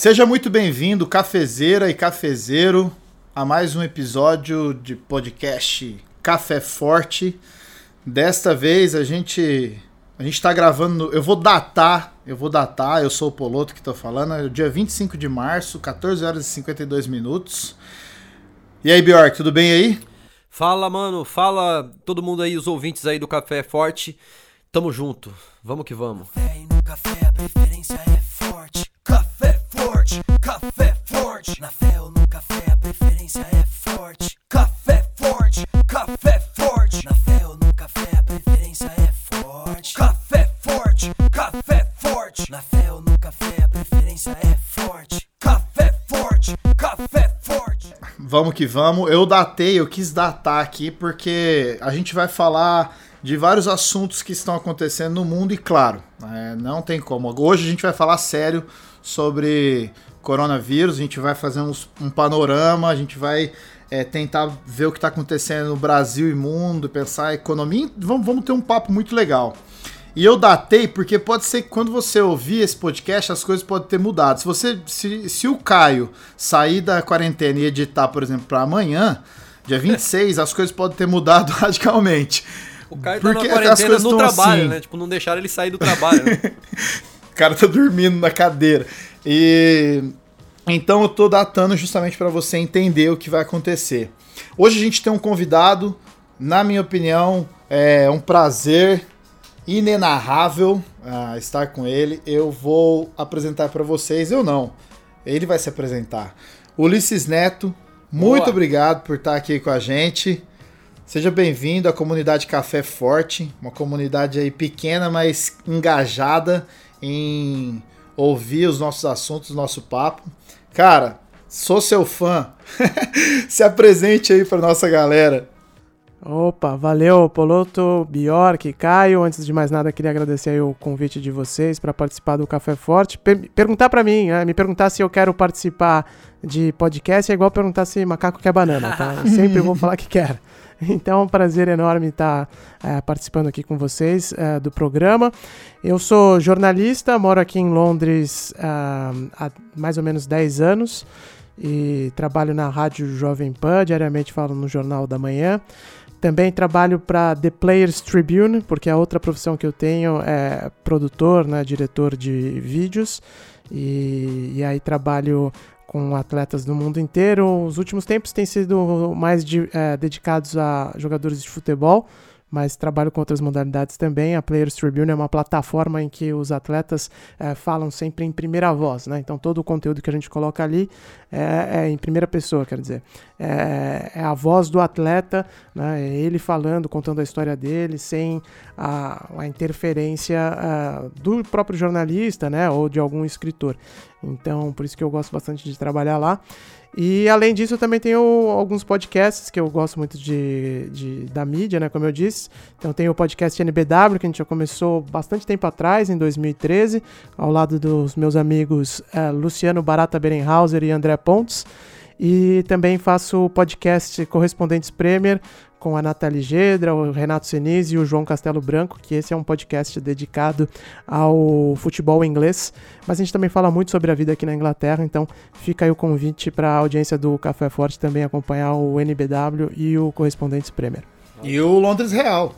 Seja muito bem-vindo, cafezeira e cafezeiro, a mais um episódio de podcast Café Forte. Desta vez a gente a gente está gravando, eu vou datar, eu vou datar, eu sou o Poloto que estou falando, é o dia 25 de março, 14 horas e 52 minutos. E aí, Bjork, tudo bem aí? Fala, mano, fala todo mundo aí, os ouvintes aí do Café Forte. Tamo junto, vamos que vamos. Café e no café a preferência é café forte. Na fé ou no café a preferência é forte. Café forte, café forte. Na fé ou no café a preferência é forte. Café forte, café forte. Na fé ou no café a preferência é forte. Café forte, café forte. Vamos que vamos. Eu datei, eu quis datar aqui porque a gente vai falar de vários assuntos que estão acontecendo no mundo e claro, é, não tem como. Hoje a gente vai falar sério sobre coronavírus, a gente vai fazer uns, um panorama, a gente vai é, tentar ver o que está acontecendo no Brasil e mundo, pensar a economia, vamos, vamos ter um papo muito legal. E eu datei porque pode ser que quando você ouvir esse podcast as coisas podem ter mudado. Se você, se, se o Caio sair da quarentena e editar, por exemplo, para amanhã, dia 26, as coisas podem ter mudado radicalmente. O Caio tá Porque na quarentena no trabalho, assim. né? Tipo, não deixaram ele sair do trabalho, né? o cara tá dormindo na cadeira. E então eu tô datando justamente para você entender o que vai acontecer. Hoje a gente tem um convidado, na minha opinião, é um prazer inenarrável uh, estar com ele. Eu vou apresentar para vocês, eu não. Ele vai se apresentar. Ulisses Neto, muito Boa. obrigado por estar aqui com a gente. Seja bem-vindo à comunidade Café Forte, uma comunidade aí pequena, mas engajada em ouvir os nossos assuntos, nosso papo. Cara, sou seu fã. Se apresente aí para nossa galera. Opa, valeu, Poloto, Bjork, Caio. Antes de mais nada, queria agradecer o convite de vocês para participar do Café Forte. Per perguntar para mim, né, me perguntar se eu quero participar de podcast é igual perguntar se macaco quer banana, tá? Eu sempre vou falar que quero. Então é um prazer enorme estar é, participando aqui com vocês é, do programa. Eu sou jornalista, moro aqui em Londres é, há mais ou menos 10 anos e trabalho na Rádio Jovem Pan, diariamente falo no Jornal da Manhã. Também trabalho para The Players Tribune, porque a outra profissão que eu tenho é produtor, né, diretor de vídeos. E, e aí trabalho com atletas do mundo inteiro. Os últimos tempos têm sido mais de, é, dedicados a jogadores de futebol, mas trabalho com outras modalidades também. A Players Tribune é uma plataforma em que os atletas é, falam sempre em primeira voz, né? Então todo o conteúdo que a gente coloca ali é, é em primeira pessoa, quer dizer, é, é, a voz do atleta, né? É ele falando, contando a história dele, sem a, a interferência a, do próprio jornalista, né? Ou de algum escritor. Então, por isso que eu gosto bastante de trabalhar lá. E além disso, eu também tenho alguns podcasts que eu gosto muito de, de, da mídia, né? Como eu disse. Então tem o podcast NBW, que a gente já começou bastante tempo atrás, em 2013, ao lado dos meus amigos uh, Luciano Barata Berenhauser e André Pontes. E também faço o podcast Correspondentes Premier com a Nathalie Gedra, o Renato Senise e o João Castelo Branco, que esse é um podcast dedicado ao futebol inglês. Mas a gente também fala muito sobre a vida aqui na Inglaterra, então fica aí o convite para a audiência do Café Forte também acompanhar o NBW e o Correspondentes Premier. E o Londres Real.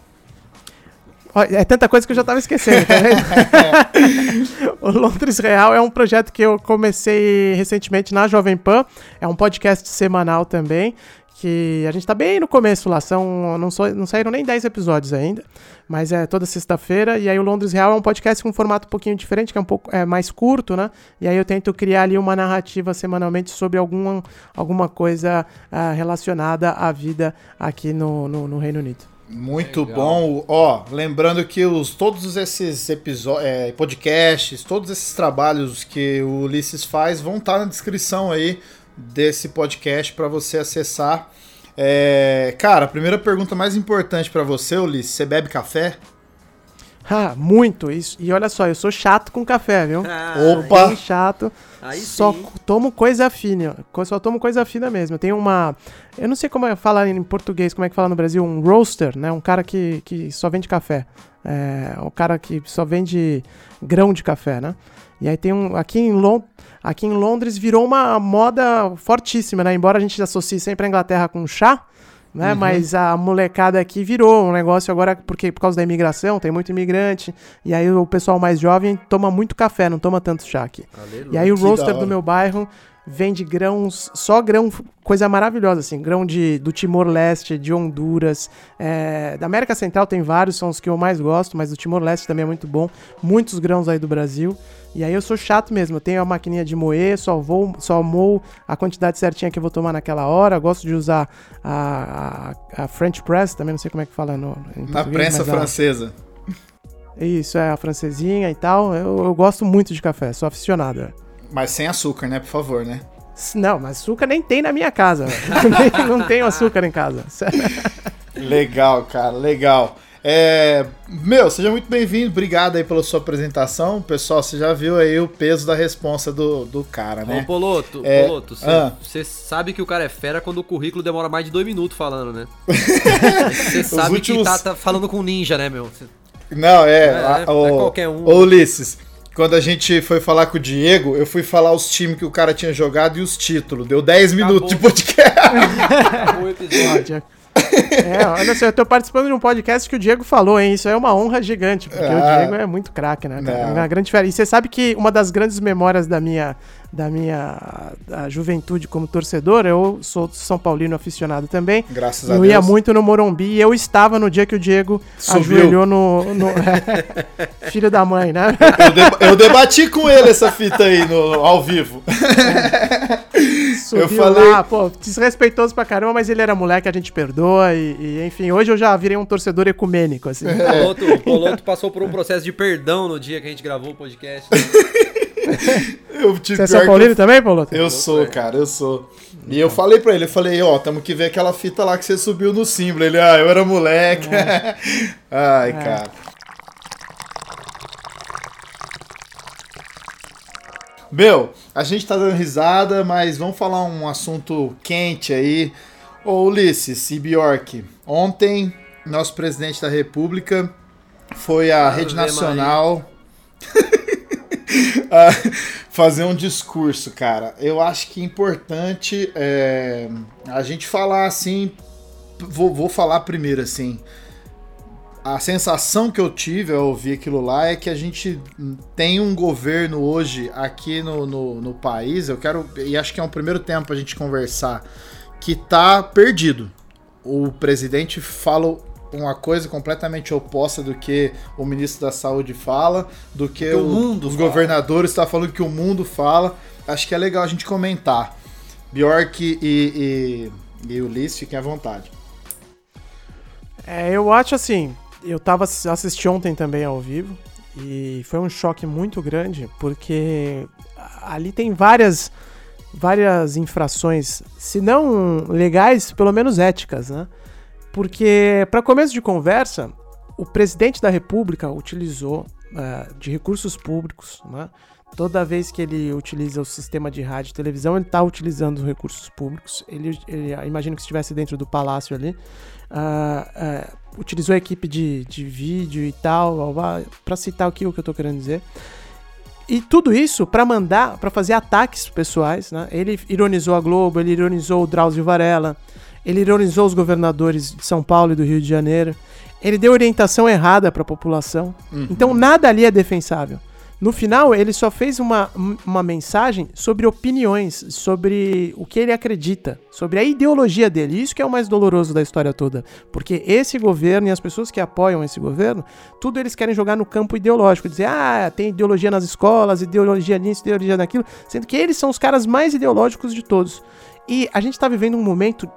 É tanta coisa que eu já estava esquecendo, tá o Londres Real é um projeto que eu comecei recentemente na Jovem Pan. É um podcast semanal também. Que a gente está bem no começo lá, são, não, so, não saíram nem 10 episódios ainda, mas é toda sexta-feira. E aí o Londres Real é um podcast com um formato um pouquinho diferente, que é um pouco é, mais curto, né? E aí eu tento criar ali uma narrativa semanalmente sobre alguma, alguma coisa uh, relacionada à vida aqui no, no, no Reino Unido. Muito Legal. bom. Ó, lembrando que os, todos esses episódios, é, podcasts, todos esses trabalhos que o Ulisses faz vão estar na descrição aí desse podcast para você acessar. É, cara, a primeira pergunta mais importante para você, Ulisses, você bebe café? Ah, muito. Isso. E olha só, eu sou chato com café, viu? Ah, Opa! Bem chato. Aí só sim. tomo coisa fina. Só tomo coisa fina mesmo. Tenho uma. Eu não sei como é falar em português, como é que fala no Brasil, um roaster, né? Um cara que, que só vende café. É, um cara que só vende grão de café, né? E aí tem um. Aqui em, Lond aqui em Londres virou uma moda fortíssima, né? Embora a gente associe sempre a Inglaterra com chá, né? Uhum. Mas a molecada aqui virou um negócio agora, porque por causa da imigração, tem muito imigrante, e aí o pessoal mais jovem toma muito café, não toma tanto chá aqui. Aleluia. E aí o roaster do meu bairro vende grãos, só grão, coisa maravilhosa, assim, grão de, do Timor-Leste, de Honduras, é, da América Central tem vários, são os que eu mais gosto, mas o Timor-Leste também é muito bom, muitos grãos aí do Brasil, e aí eu sou chato mesmo, eu tenho a maquininha de moer, só vou, só moo a quantidade certinha que eu vou tomar naquela hora, gosto de usar a, a, a French Press, também não sei como é que fala no, Na prensa francesa. Isso, é a francesinha e tal, eu, eu gosto muito de café, sou aficionado, é. Mas sem açúcar, né? Por favor, né? Não, mas açúcar nem tem na minha casa. não tenho açúcar em casa. legal, cara, legal. É, meu, seja muito bem-vindo, obrigado aí pela sua apresentação. Pessoal, você já viu aí o peso da responsa do, do cara, né? Ô, Poloto, é, Poloto, você ah. sabe que o cara é fera quando o currículo demora mais de dois minutos falando, né? Você sabe últimos... que tá, tá, falando com ninja, né, meu? Não, é. é, a, é o, é qualquer um. Ô, Ulisses, quando a gente foi falar com o Diego, eu fui falar os times que o cara tinha jogado e os títulos. Deu 10 minutos de podcast. Acabou o episódio. É, olha só, eu tô participando de um podcast que o Diego falou, hein? Isso é uma honra gigante, porque ah, o Diego é muito craque, né? Cara? É uma grande diferença. E você sabe que uma das grandes memórias da minha da minha da juventude como torcedor, eu sou São Paulino aficionado também. Graças a eu Deus. Eu ia muito no Morumbi e eu estava no dia que o Diego Subiu. ajoelhou no. no é, filho da mãe, né? Eu, de, eu, debati com ele essa fita aí no, ao vivo. É. Subiu eu falei. Lá, pô, desrespeitoso pra caramba, mas ele era moleque, a gente perdoa. E, e enfim, hoje eu já virei um torcedor ecumênico. Assim. É. O Poloto passou por um processo de perdão no dia que a gente gravou o podcast. Né? eu tive Você é São Paulino eu... também, Paulo? Eu sou, cara, eu sou. E eu falei pra ele, eu falei, ó, tamo que ver aquela fita lá que você subiu no símbolo. Ele, ah, eu era moleque. É. Ai, é. cara. Meu, a gente tá dando risada, mas vamos falar um assunto quente aí. Ô Ulisses e Bjork, ontem nosso presidente da república foi à Rede Nacional fazer um discurso, cara. Eu acho que é importante é, a gente falar assim. Vou, vou falar primeiro assim. A sensação que eu tive ao ouvir aquilo lá é que a gente tem um governo hoje aqui no, no, no país. Eu quero. E acho que é um primeiro tempo a gente conversar. Que tá perdido. O presidente fala uma coisa completamente oposta do que o ministro da Saúde fala, do que o, mundo os fala. governadores estão tá falando que o mundo fala. Acho que é legal a gente comentar. Bjork e, e, e Ulisses, fiquem à vontade. É, eu acho assim, eu tava assisti ontem também ao vivo e foi um choque muito grande porque ali tem várias várias infrações, se não legais, pelo menos éticas, né? Porque, para começo de conversa, o presidente da República utilizou uh, de recursos públicos, né? Toda vez que ele utiliza o sistema de rádio e televisão, ele está utilizando os recursos públicos. Ele, ele imagino que estivesse dentro do palácio ali. Uh, uh, utilizou a equipe de, de vídeo e tal, para citar aqui o que eu estou querendo dizer. E tudo isso para mandar, para fazer ataques pessoais. Né? Ele ironizou a Globo, ele ironizou o Drauzio Varela, ele ironizou os governadores de São Paulo e do Rio de Janeiro. Ele deu orientação errada para a população. Uhum. Então nada ali é defensável. No final, ele só fez uma, uma mensagem sobre opiniões, sobre o que ele acredita, sobre a ideologia dele. Isso que é o mais doloroso da história toda. Porque esse governo e as pessoas que apoiam esse governo, tudo eles querem jogar no campo ideológico. Dizer, ah, tem ideologia nas escolas, ideologia nisso, ideologia naquilo. Sendo que eles são os caras mais ideológicos de todos. E a gente está vivendo um momento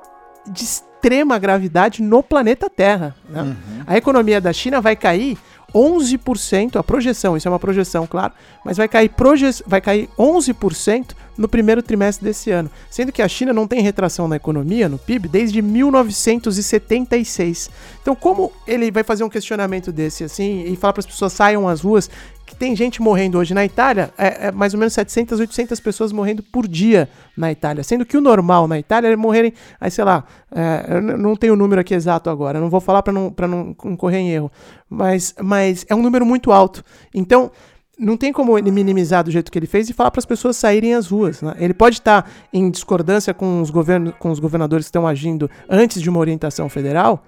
de extrema gravidade no planeta Terra. Né? Uhum. A economia da China vai cair 11%, a projeção, isso é uma projeção, claro, mas vai cair, proje vai cair 11% no primeiro trimestre desse ano. Sendo que a China não tem retração na economia, no PIB, desde 1976. Então, como ele vai fazer um questionamento desse assim e falar para as pessoas saiam às ruas tem gente morrendo hoje na Itália, é, é, mais ou menos 700, 800 pessoas morrendo por dia na Itália, sendo que o normal na Itália é morrerem, aí sei lá, é, eu não tenho o número aqui exato agora, não vou falar para não, não correr em erro, mas, mas é um número muito alto. Então, não tem como ele minimizar do jeito que ele fez e falar para as pessoas saírem às ruas. Né? Ele pode estar tá em discordância com os, governos, com os governadores que estão agindo antes de uma orientação federal,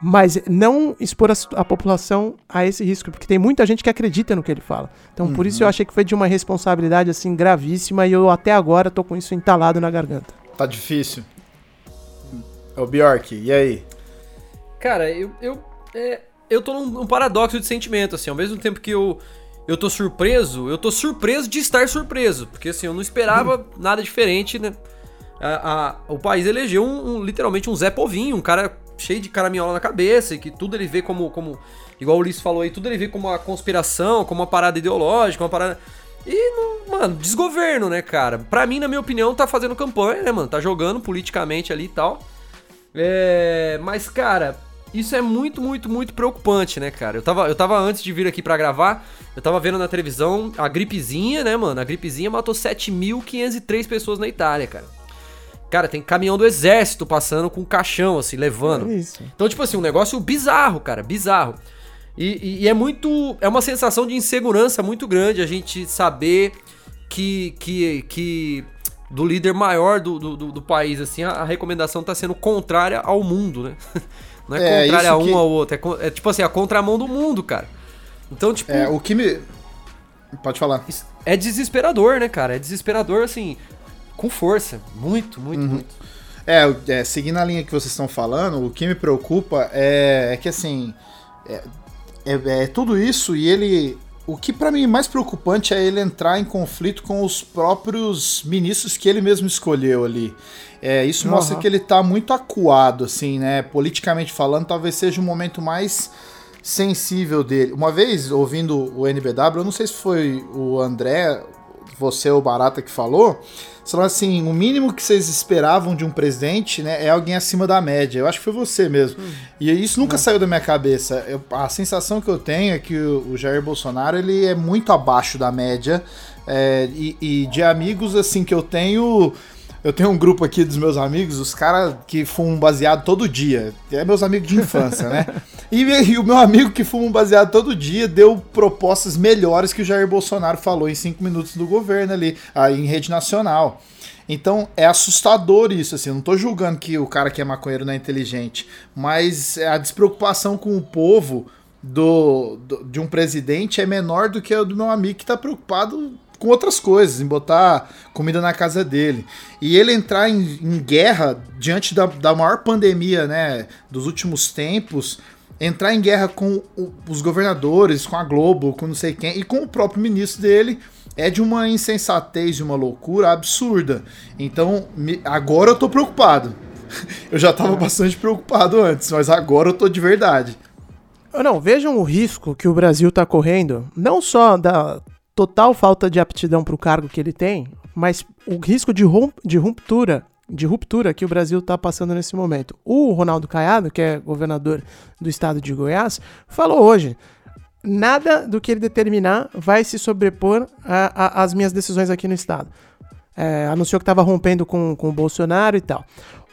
mas não expor a, a, população a esse risco, porque tem muita gente que acredita no que ele fala. Então, uhum. por isso eu uhum. achei que foi de uma responsabilidade assim gravíssima e eu até agora tô com isso entalado na garganta. Tá difícil. É o Bjork, e aí? Cara, eu eu, é, eu tô num, num, paradoxo de sentimento assim, ao mesmo tempo que eu eu tô surpreso, eu tô surpreso de estar surpreso, porque assim, eu não esperava nada diferente, né? A, a, o país elegeu um, um, literalmente um Zé Povinho, um cara cheio de caraminhola na cabeça e que tudo ele vê como, como igual o Ulisses falou aí, tudo ele vê como uma conspiração, como uma parada ideológica, uma parada. E, mano, desgoverno, né, cara? Pra mim, na minha opinião, tá fazendo campanha, né, mano? Tá jogando politicamente ali e tal. É. Mas, cara, isso é muito, muito, muito preocupante, né, cara? Eu tava, eu tava antes de vir aqui para gravar, eu tava vendo na televisão a gripezinha, né, mano? A gripezinha matou 7.503 pessoas na Itália, cara. Cara, tem caminhão do exército passando com um caixão, assim, levando. É. Então, tipo assim, um negócio bizarro, cara, bizarro. E, e, e, é muito. É uma sensação de insegurança muito grande a gente saber que. que, que do líder maior do, do, do país, assim, a, a, recomendação tá sendo contrária ao mundo, né? Não é, é contrária a um que... ao outro, é, é, tipo assim, a contramão do mundo, cara. Então, tipo. É, o que me. Pode falar. É desesperador, né, cara? É desesperador, assim com força. Muito, muito, uhum. muito. É, é, seguindo a linha que vocês estão falando, o que me preocupa é, é que assim. É, é, é, tudo isso e ele. O que para mim mais preocupante é ele entrar em conflito com os próprios ministros que ele mesmo escolheu ali. É, isso uhum. mostra que ele tá muito acuado, assim, né? Politicamente falando, talvez seja o momento mais sensível dele. Uma vez, ouvindo o NBW, eu não sei se foi o André, você ou o Barata que falou, você assim, o mínimo que vocês esperavam de um presidente, né, é alguém acima da média. Eu acho que foi você mesmo. Hum. E isso nunca hum. saiu da minha cabeça. Eu, a sensação que eu tenho é que o, o Jair Bolsonaro, ele é muito abaixo da média. É, e, e de amigos, assim, que eu tenho... Eu tenho um grupo aqui dos meus amigos, os caras que fumam baseado todo dia. É meus amigos de infância, né? E, e, o meu amigo que fuma baseado todo dia deu propostas melhores que o Jair Bolsonaro falou em cinco minutos do governo ali, aí em rede nacional. Então é assustador isso, assim. Eu não tô julgando que o cara que é maconheiro não é inteligente, mas a despreocupação com o povo do, do de um presidente é menor do que a do meu amigo que tá preocupado com outras coisas, em botar comida na casa dele. E ele entrar em, em guerra diante da, da maior pandemia né, dos últimos tempos, entrar em guerra com o, os governadores, com a Globo, com não sei quem, e com o próprio ministro dele, é de uma insensatez e uma loucura absurda. Então, me, agora eu tô preocupado. Eu já tava bastante preocupado antes, mas agora eu tô de verdade. Não, vejam o risco que o Brasil tá correndo, não só da total falta de aptidão para o cargo que ele tem, mas o risco de, de ruptura de ruptura que o Brasil está passando nesse momento. O Ronaldo Caiado, que é governador do estado de Goiás, falou hoje: nada do que ele determinar vai se sobrepor às minhas decisões aqui no estado. É, anunciou que estava rompendo com, com o Bolsonaro e tal.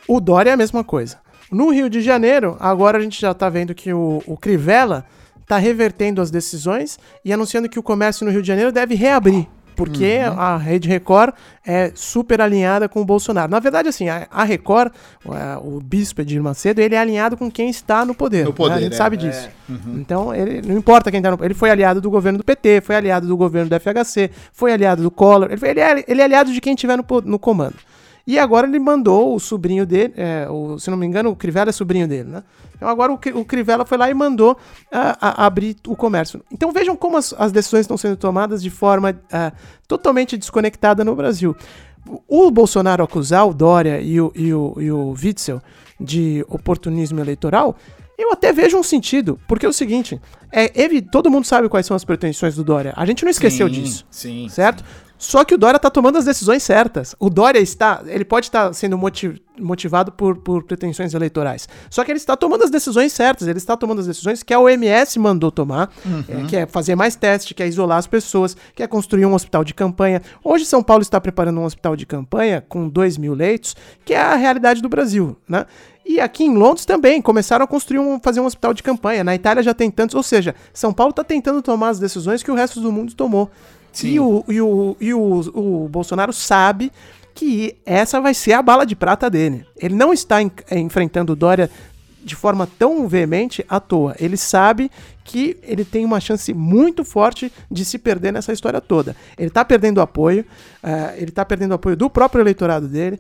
O Dória é a mesma coisa. No Rio de Janeiro, agora a gente já está vendo que o, o Crivella está revertendo as decisões e anunciando que o comércio no Rio de Janeiro deve reabrir porque uhum. a Rede Record é super alinhada com o Bolsonaro. Na verdade, assim, a, Record, o, o bispo Edir Macedo, ele é alinhado com quem está no poder. No poder né? A gente é, sabe disso. É. Uhum. Então, ele não importa quem está no Ele foi aliado do governo do PT, foi aliado do governo do FHC, foi aliado do Collor. Ele, ele, é, ele é aliado de quem estiver no, no comando. E agora ele mandou o sobrinho dele, é, o, se não me engano, o Crivella é sobrinho dele, né? Então agora o, o Crivella foi lá e mandou a, a abrir o comércio. Então vejam como as, as, decisões estão sendo tomadas de forma uh, totalmente desconectada no Brasil. O Bolsonaro acusar o Dória e o, e o, e o Witzel de oportunismo eleitoral, eu até vejo um sentido, porque é o seguinte, é, ele, todo mundo sabe quais são as pretensões do Dória. A gente não esqueceu sim, disso. Sim. Certo? Sim. Só que o Dória está tomando as decisões certas. O Dória está, ele pode estar tá sendo motivado por, por pretensões eleitorais. Só que ele está tomando as decisões certas. Ele está tomando as decisões que a OMS mandou tomar, uhum. é, que é fazer mais testes, que é isolar as pessoas, que é construir um hospital de campanha. Hoje São Paulo está preparando um hospital de campanha com 2 mil leitos, que é a realidade do Brasil, né? E aqui em Londres também começaram a construir um, fazer um hospital de campanha. Na Itália já tem tantos, ou seja, São Paulo está tentando tomar as decisões que o resto do mundo tomou. Sim. E, o, e, o, e o, o Bolsonaro sabe que essa vai ser a bala de prata dele. Ele não está em, é, enfrentando o Dória de forma tão veemente à toa. Ele sabe que ele tem uma chance muito forte de se perder nessa história toda. Ele está perdendo apoio, uh, ele está perdendo apoio do próprio eleitorado dele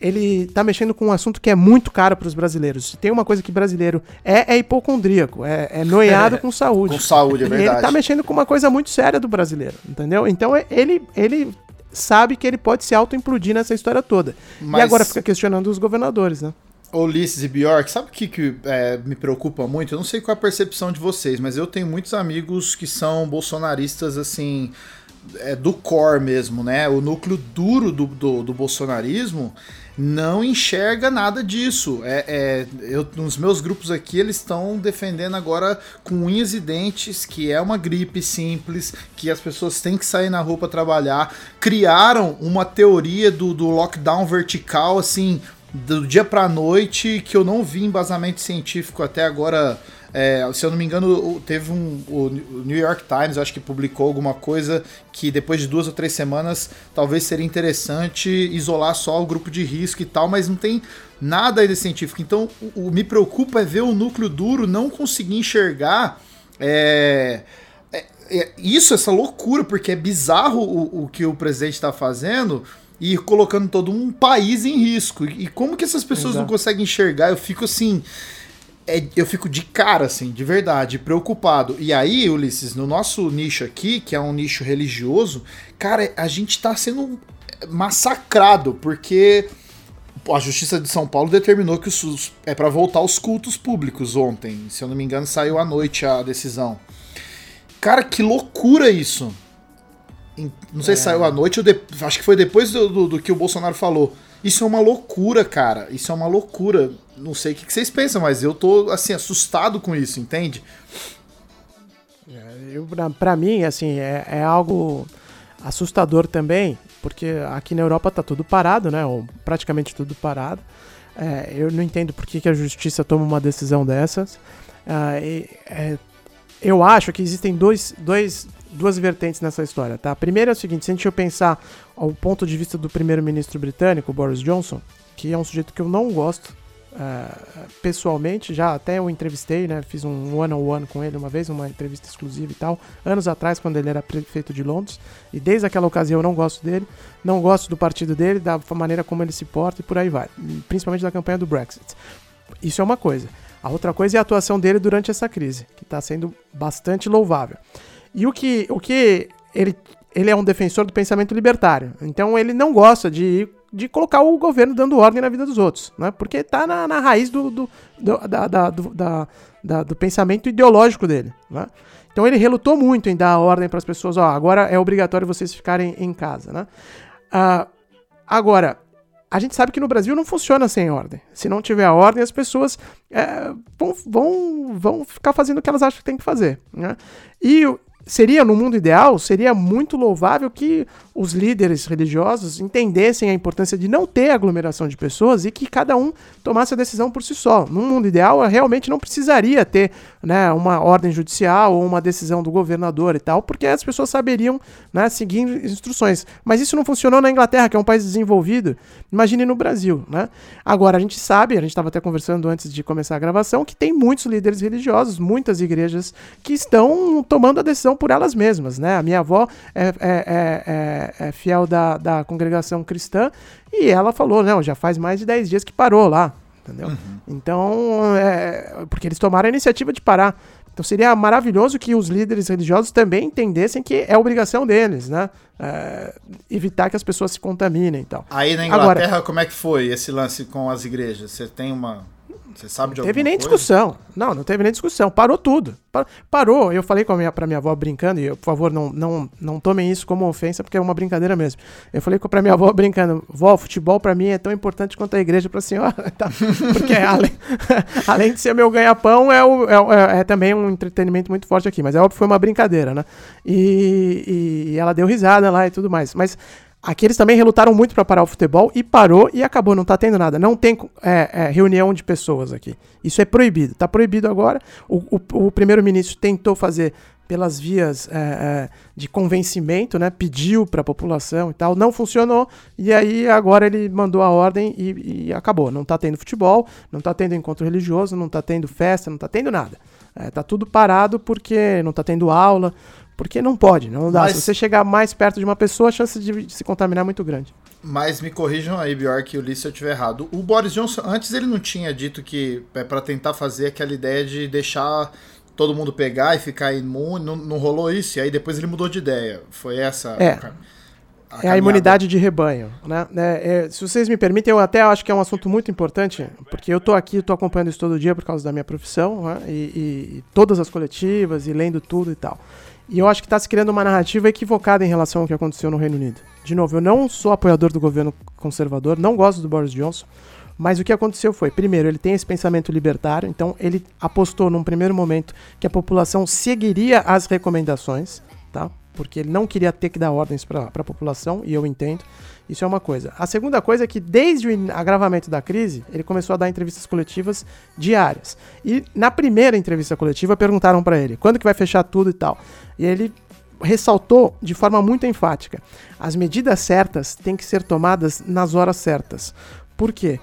ele tá mexendo com um assunto que é muito caro para os brasileiros. Se tem uma coisa que brasileiro é, é hipocondríaco, é, é noiado é, com saúde. Com saúde, é verdade. Ele tá mexendo com uma coisa muito séria do brasileiro, entendeu? Então é, ele, ele sabe que ele pode se auto-implodir nessa história toda. Mas... E agora fica questionando os governadores, né? Ulisses e Bjork, sabe o que, que é, me preocupa muito? Eu não sei qual é a percepção de vocês, mas eu tenho muitos amigos que são bolsonaristas, assim, é, do core mesmo, né? O núcleo duro do, do, do bolsonarismo não enxerga nada disso. É, é, eu, nos meus grupos aqui, eles estão defendendo agora com unhas e dentes que é uma gripe simples, que as pessoas têm que sair na rua para trabalhar. Criaram uma teoria do, do lockdown vertical, assim, do dia para noite, que eu não vi embasamento científico até agora é, se eu não me engano, teve um. O New York Times, acho que publicou alguma coisa que depois de duas ou três semanas talvez seria interessante isolar só o grupo de risco e tal, mas não tem nada ainda científico. Então, o, o me preocupa é ver o núcleo duro não conseguir enxergar. É, é, é isso, essa loucura, porque é bizarro o, o que o presidente está fazendo e colocando todo um país em risco. E como que essas pessoas Exato. não conseguem enxergar? Eu fico assim é, eu fico de cara, assim, de verdade, preocupado. E aí, Ulisses, no nosso nicho aqui, que é um nicho religioso, cara, a gente tá sendo massacrado, porque a Justiça de São Paulo determinou que os, é para voltar aos cultos públicos ontem. Se eu não me engano, saiu à noite a decisão. Cara, que loucura isso! Não sei é. se saiu à noite, ou de, acho que foi depois do, do, do que o Bolsonaro falou. Isso é uma loucura, cara. Isso é uma loucura. Não sei o que vocês pensam, mas eu tô, assim, assustado com isso, entende? É, pra mim, assim, é, é algo assustador também, porque aqui na Europa tá tudo parado, né? Ou praticamente tudo parado. É, eu não entendo por que, que, a justiça toma uma decisão dessas. É, é, eu acho que existem dois, dois, duas vertentes nessa história, tá? A primeira é o seguinte, se a gente pensar ao ponto de vista do primeiro-ministro britânico, Boris Johnson, que é um sujeito que eu não gosto uh, pessoalmente, já até eu entrevistei, né? Fiz um one-on-one com ele uma vez, uma entrevista exclusiva e tal, anos atrás, quando ele era prefeito de Londres, e desde aquela ocasião eu não gosto dele, não gosto do partido dele, da maneira como ele se porta e por aí vai, principalmente da campanha do Brexit. Isso é uma coisa. A outra coisa é a atuação dele durante essa crise, que está sendo bastante louvável. E o que, o que ele, ele é um defensor do pensamento libertário. Então ele não gosta de, de colocar o governo dando ordem na vida dos outros, né? porque está na, na raiz do, do, do, da, da, do, da, da, do pensamento ideológico dele. Né? Então ele relutou muito em dar ordem para as pessoas, ó, agora é obrigatório vocês ficarem em casa. Né? Uh, agora, a gente sabe que no Brasil não funciona sem ordem. Se não tiver a ordem, as pessoas é, vão, vão, vão ficar fazendo o que elas acham que tem que fazer. Né? E seria, no mundo ideal, seria muito louvável que os líderes religiosos entendessem a importância de não ter aglomeração de pessoas e que cada um tomasse a decisão por si só. No mundo ideal, realmente não precisaria ter né, uma ordem judicial ou uma decisão do governador e tal, porque as pessoas saberiam né, seguir instruções. Mas isso não funcionou na Inglaterra, que é um país desenvolvido. Imagine no Brasil. Né? Agora, a gente sabe, a gente estava até conversando antes de começar a gravação, que tem muitos líderes religiosos, muitas igrejas que estão tomando a decisão por elas mesmas, né? A minha avó é, é, é, é, é fiel da, da congregação cristã e ela falou, não, já faz mais de 10 dias que parou lá, entendeu? Uhum. Então, é, porque eles tomaram a iniciativa de parar. Então seria maravilhoso que os líderes religiosos também entendessem que é obrigação deles, né? É, evitar que as pessoas se contaminem e tal. Aí na Inglaterra, Agora, como é que foi esse lance com as igrejas? Você tem uma Você sabe de Não teve nem coisa? discussão. Não, não teve nem discussão. Parou tudo. Pa- Parou. Eu falei com a minha, pra minha avó brincando, e eu, por favor, não, não, não tomem isso como ofensa, porque é uma brincadeira mesmo. Eu falei com- pra minha avó brincando, vó, futebol pra mim é tão importante quanto a igreja pra senhora. Tá? Porque além, além de ser meu ganha-pão, é, o- é, o- é- é também um entretenimento muito forte aqui. Mas é óbvio que foi uma brincadeira, né? E, e ela deu risada lá e tudo mais. Mas Aqui eles também relutaram muito para parar o futebol e parou e acabou, não tá tendo nada. Não tem é, é, reunião de pessoas aqui. Isso é proibido. Tá proibido agora. O, o- o primeiro-ministro tentou fazer pelas vias é, é, de convencimento, né? Pediu para a população e tal, não funcionou. E aí agora ele mandou a ordem e, e acabou. Não tá tendo futebol, não tá tendo encontro religioso, não tá tendo festa, não tá tendo nada. É, tá tudo parado porque não tá tendo aula, porque não pode, não dá. Mas- Se você chegar mais perto de uma pessoa, a chance de se contaminar é muito grande. Mas me corrijam aí, Bjork e Ulisses, se eu estiver errado. O Boris Johnson, antes ele não tinha dito que é para tentar fazer aquela ideia de deixar todo mundo pegar e ficar imune, não, não rolou isso, e aí depois ele mudou de ideia. Foi essa É. a ca- É a imunidade de rebanho, né? É, é, se vocês me permitem, eu até acho que é um assunto muito importante, porque eu tô aqui, tô acompanhando isso todo dia por causa da minha profissão, né? e, e- e todas as coletivas, e lendo tudo e tal. E eu acho que está se criando uma narrativa equivocada em relação ao que aconteceu no Reino Unido. De novo, eu não sou apoiador do governo conservador, não gosto do Boris Johnson, mas o que aconteceu foi, primeiro, ele tem esse pensamento libertário, então ele apostou num primeiro momento que a população seguiria as recomendações, tá? Porque ele não queria ter que dar ordens para a população, e eu entendo. Isso é uma coisa. A segunda coisa é que, desde o agravamento da crise, ele começou a dar entrevistas coletivas diárias. E na primeira entrevista coletiva, perguntaram para ele quando que vai fechar tudo e tal. E ele ressaltou de forma muito enfática: as medidas certas têm que ser tomadas nas horas certas. Por quê?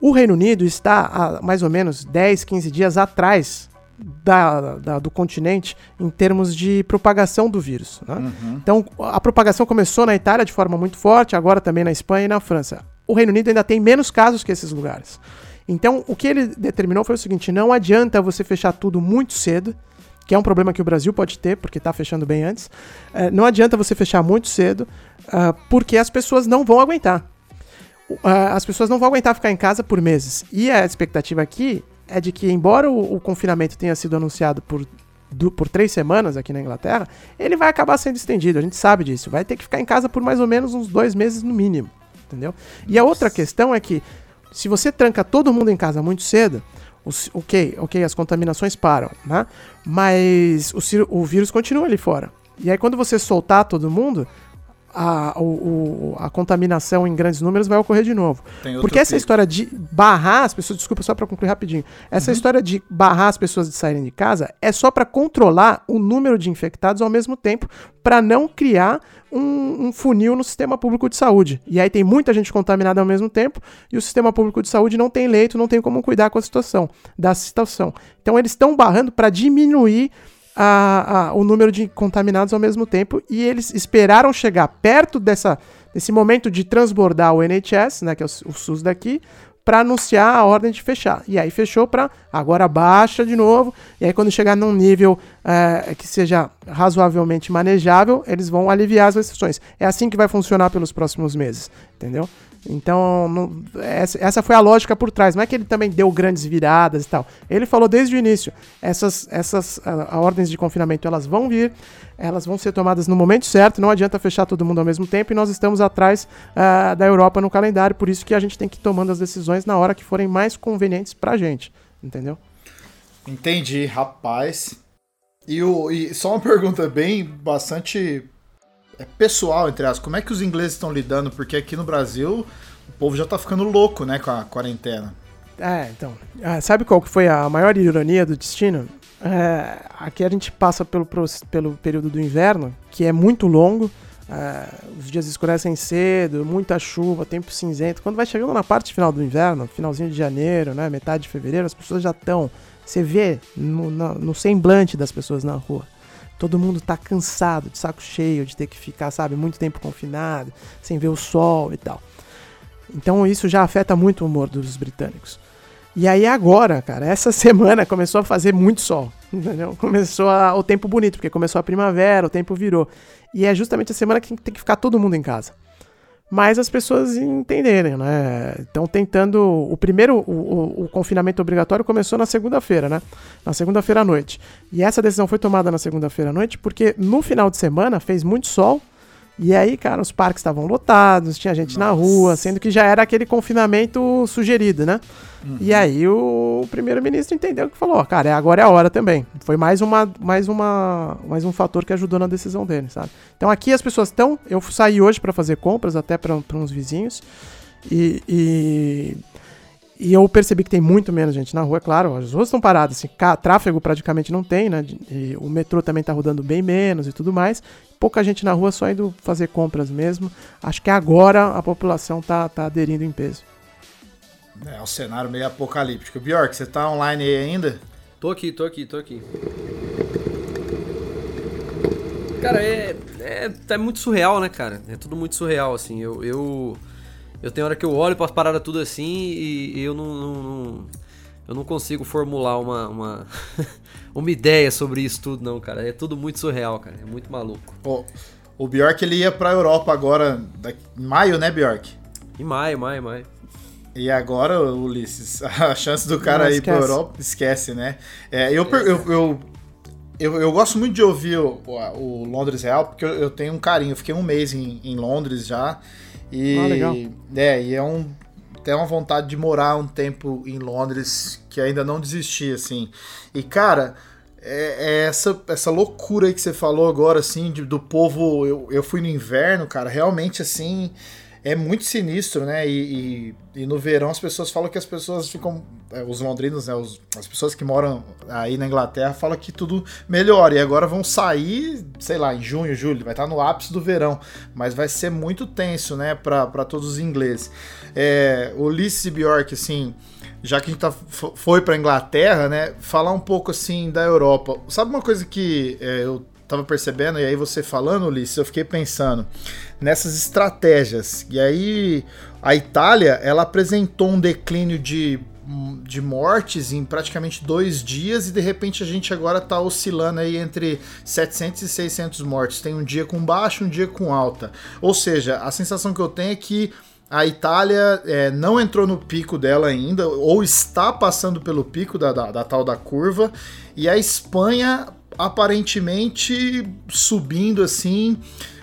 O Reino Unido está há mais ou menos 10, 15 dias atrás da, da- do continente em termos de propagação do vírus. né? Então, a propagação começou na Itália de forma muito forte, agora também na Espanha e na França. O Reino Unido ainda tem menos casos que esses lugares. Então, o que ele determinou foi o seguinte: não adianta você fechar tudo muito cedo, que é um problema que o Brasil pode ter, porque está fechando bem antes. Eh, não adianta você fechar muito cedo, ah, porque as pessoas não vão aguentar. Ah, as pessoas não vão aguentar ficar em casa por meses. E a expectativa aqui é de que, embora o, o confinamento tenha sido anunciado por, du- por três semanas aqui na Inglaterra, ele vai acabar sendo estendido. A gente sabe disso. Vai ter que ficar em casa por mais ou menos uns dois meses no mínimo. Entendeu? E a outra questão é que, se você tranca todo mundo em casa muito cedo, os- ok, ok, as contaminações param, né? Mas o, o vírus continua ali fora. E aí, quando você soltar todo mundo, a, o- a contaminação em grandes números vai ocorrer de novo. Porque essa pico. história de barrar as pessoas, desculpa só para concluir rapidinho, essa história de barrar as pessoas de saírem de casa é só para controlar o número de infectados ao mesmo tempo, para não criar um, um funil no sistema público de saúde. E aí tem muita gente contaminada ao mesmo tempo e o sistema público de saúde não tem leito, não tem como cuidar com a situação, da situação. Então eles estão barrando para diminuir a- a- o número de contaminados ao mesmo tempo e eles esperaram chegar perto dessa, desse momento de transbordar o NHS, né, que é o, o SUS daqui, para anunciar a ordem de fechar. E aí fechou para agora baixa de novo. E aí quando chegar num nível eh, que seja razoavelmente manejável, eles vão aliviar as restrições. É assim que vai funcionar pelos próximos meses, entendeu? Então, não- essa, essa foi a lógica por trás. Não é que ele também deu grandes viradas e tal. Ele falou desde o início: essas, essas a, a ordens de confinamento elas vão vir, elas vão ser tomadas no momento certo. Não adianta fechar todo mundo ao mesmo tempo e nós estamos atrás ah, da Europa no calendário. Por isso que a gente tem que ir tomando as decisões na hora que forem mais convenientes pra gente. Entendeu? Entendi, rapaz. E, o, e só uma pergunta bem bastante pessoal, entre as. Como é que os ingleses estão lidando? Porque aqui no Brasil o povo já tá ficando louco, né, com a quarentena. É, então. ah, sabe qual que foi a maior ironia do destino? É, aqui a gente passa pelo, pelo período do inverno, que é muito longo. é, os dias escurecem cedo, muita chuva, tempo cinzento. Quando vai chegando na parte final do inverno, finalzinho de janeiro, né, metade de fevereiro, as pessoas já estão. Você vê no, na- no semblante das pessoas na rua. Todo mundo tá cansado, de saco cheio, de ter que ficar, sabe, muito tempo confinado, sem ver o sol e tal. Então isso já afeta muito o humor dos britânicos. E aí agora, cara, essa semana começou a fazer muito sol, entendeu? Começou a- o tempo bonito, porque começou a primavera, o tempo virou. E é justamente a semana que tem que ficar todo mundo em casa. Mas as pessoas entenderem, né? Estão tentando. O primeiro, o, o, o confinamento obrigatório começou na segunda-feira, né? Na segunda-feira à noite. E essa decisão foi tomada na segunda-feira à noite porque no final de semana fez muito sol e aí, cara, os parques estavam lotados, tinha gente Nossa. na rua, sendo que já era aquele confinamento sugerido, né? Uhum. E aí o primeiro-ministro entendeu que falou, cara, agora é a hora também. Foi mais uma, mais uma, mais um fator que ajudou na decisão dele, sabe? Então aqui as pessoas estão, eu saí hoje para fazer compras até para uns vizinhos e, e e eu percebi que tem muito menos gente na rua, é claro, as ruas estão paradas, assim, tráfego praticamente não tem, né? E o metrô também está rodando bem menos e tudo mais. Pouca gente na rua só indo fazer compras mesmo. Acho que agora a população tá, tá aderindo em peso. É um cenário meio apocalíptico. Bjork, você tá online aí ainda? Tô aqui, tô aqui, tô aqui. Cara, é, é, é muito surreal, né, cara? É tudo muito surreal, assim. Eu, eu eu tenho hora que eu olho para as paradas tudo assim e, e eu não, não, não, eu não consigo formular uma, uma, uma ideia sobre isso tudo, não, cara. É tudo muito surreal, cara. É muito maluco. Pô, o Bjork ele ia pra Europa agora, em maio, né, Bjork? Em maio, maio, maio. E agora, Ulisses, a chance do cara ir pra Europa, esquece, né? É, eu, eu, eu, eu, eu, gosto muito de ouvir o, o Londres Real, porque eu, eu, tenho um carinho. Eu fiquei um mês em, em Londres já. E, ah, legal. É, e é um. Tem uma vontade de morar um tempo em Londres que ainda não desisti, assim. E, cara, é, é essa, essa loucura aí que você falou agora, assim, de, do povo. Eu, eu fui no inverno, cara, realmente, assim é muito sinistro, né? E, e, e, no verão as pessoas falam que as pessoas ficam. É, os londrinos, né? Os, as pessoas que moram aí na Inglaterra falam que tudo melhora. E agora vão sair, sei lá, em junho, julho, vai estar no ápice do verão. Mas vai ser muito tenso, né? Para todos os ingleses. É, Ulisses Bjork, assim. Já que a gente tá, foi para Inglaterra, né? Falar um pouco assim da Europa. Sabe uma coisa que é, eu tava percebendo, e aí você falando, Ulisses, eu fiquei pensando nessas estratégias. E aí a Itália, ela apresentou um declínio de, de mortes em praticamente dois dias e de repente a gente agora tá oscilando aí entre 700 e 600 mortes. Tem um dia com baixa, um dia com alta. Ou seja, a sensação que eu tenho é que a Itália é, não entrou no pico dela ainda, ou está passando pelo pico da, da, da tal da curva, e a Espanha aparentemente subindo assim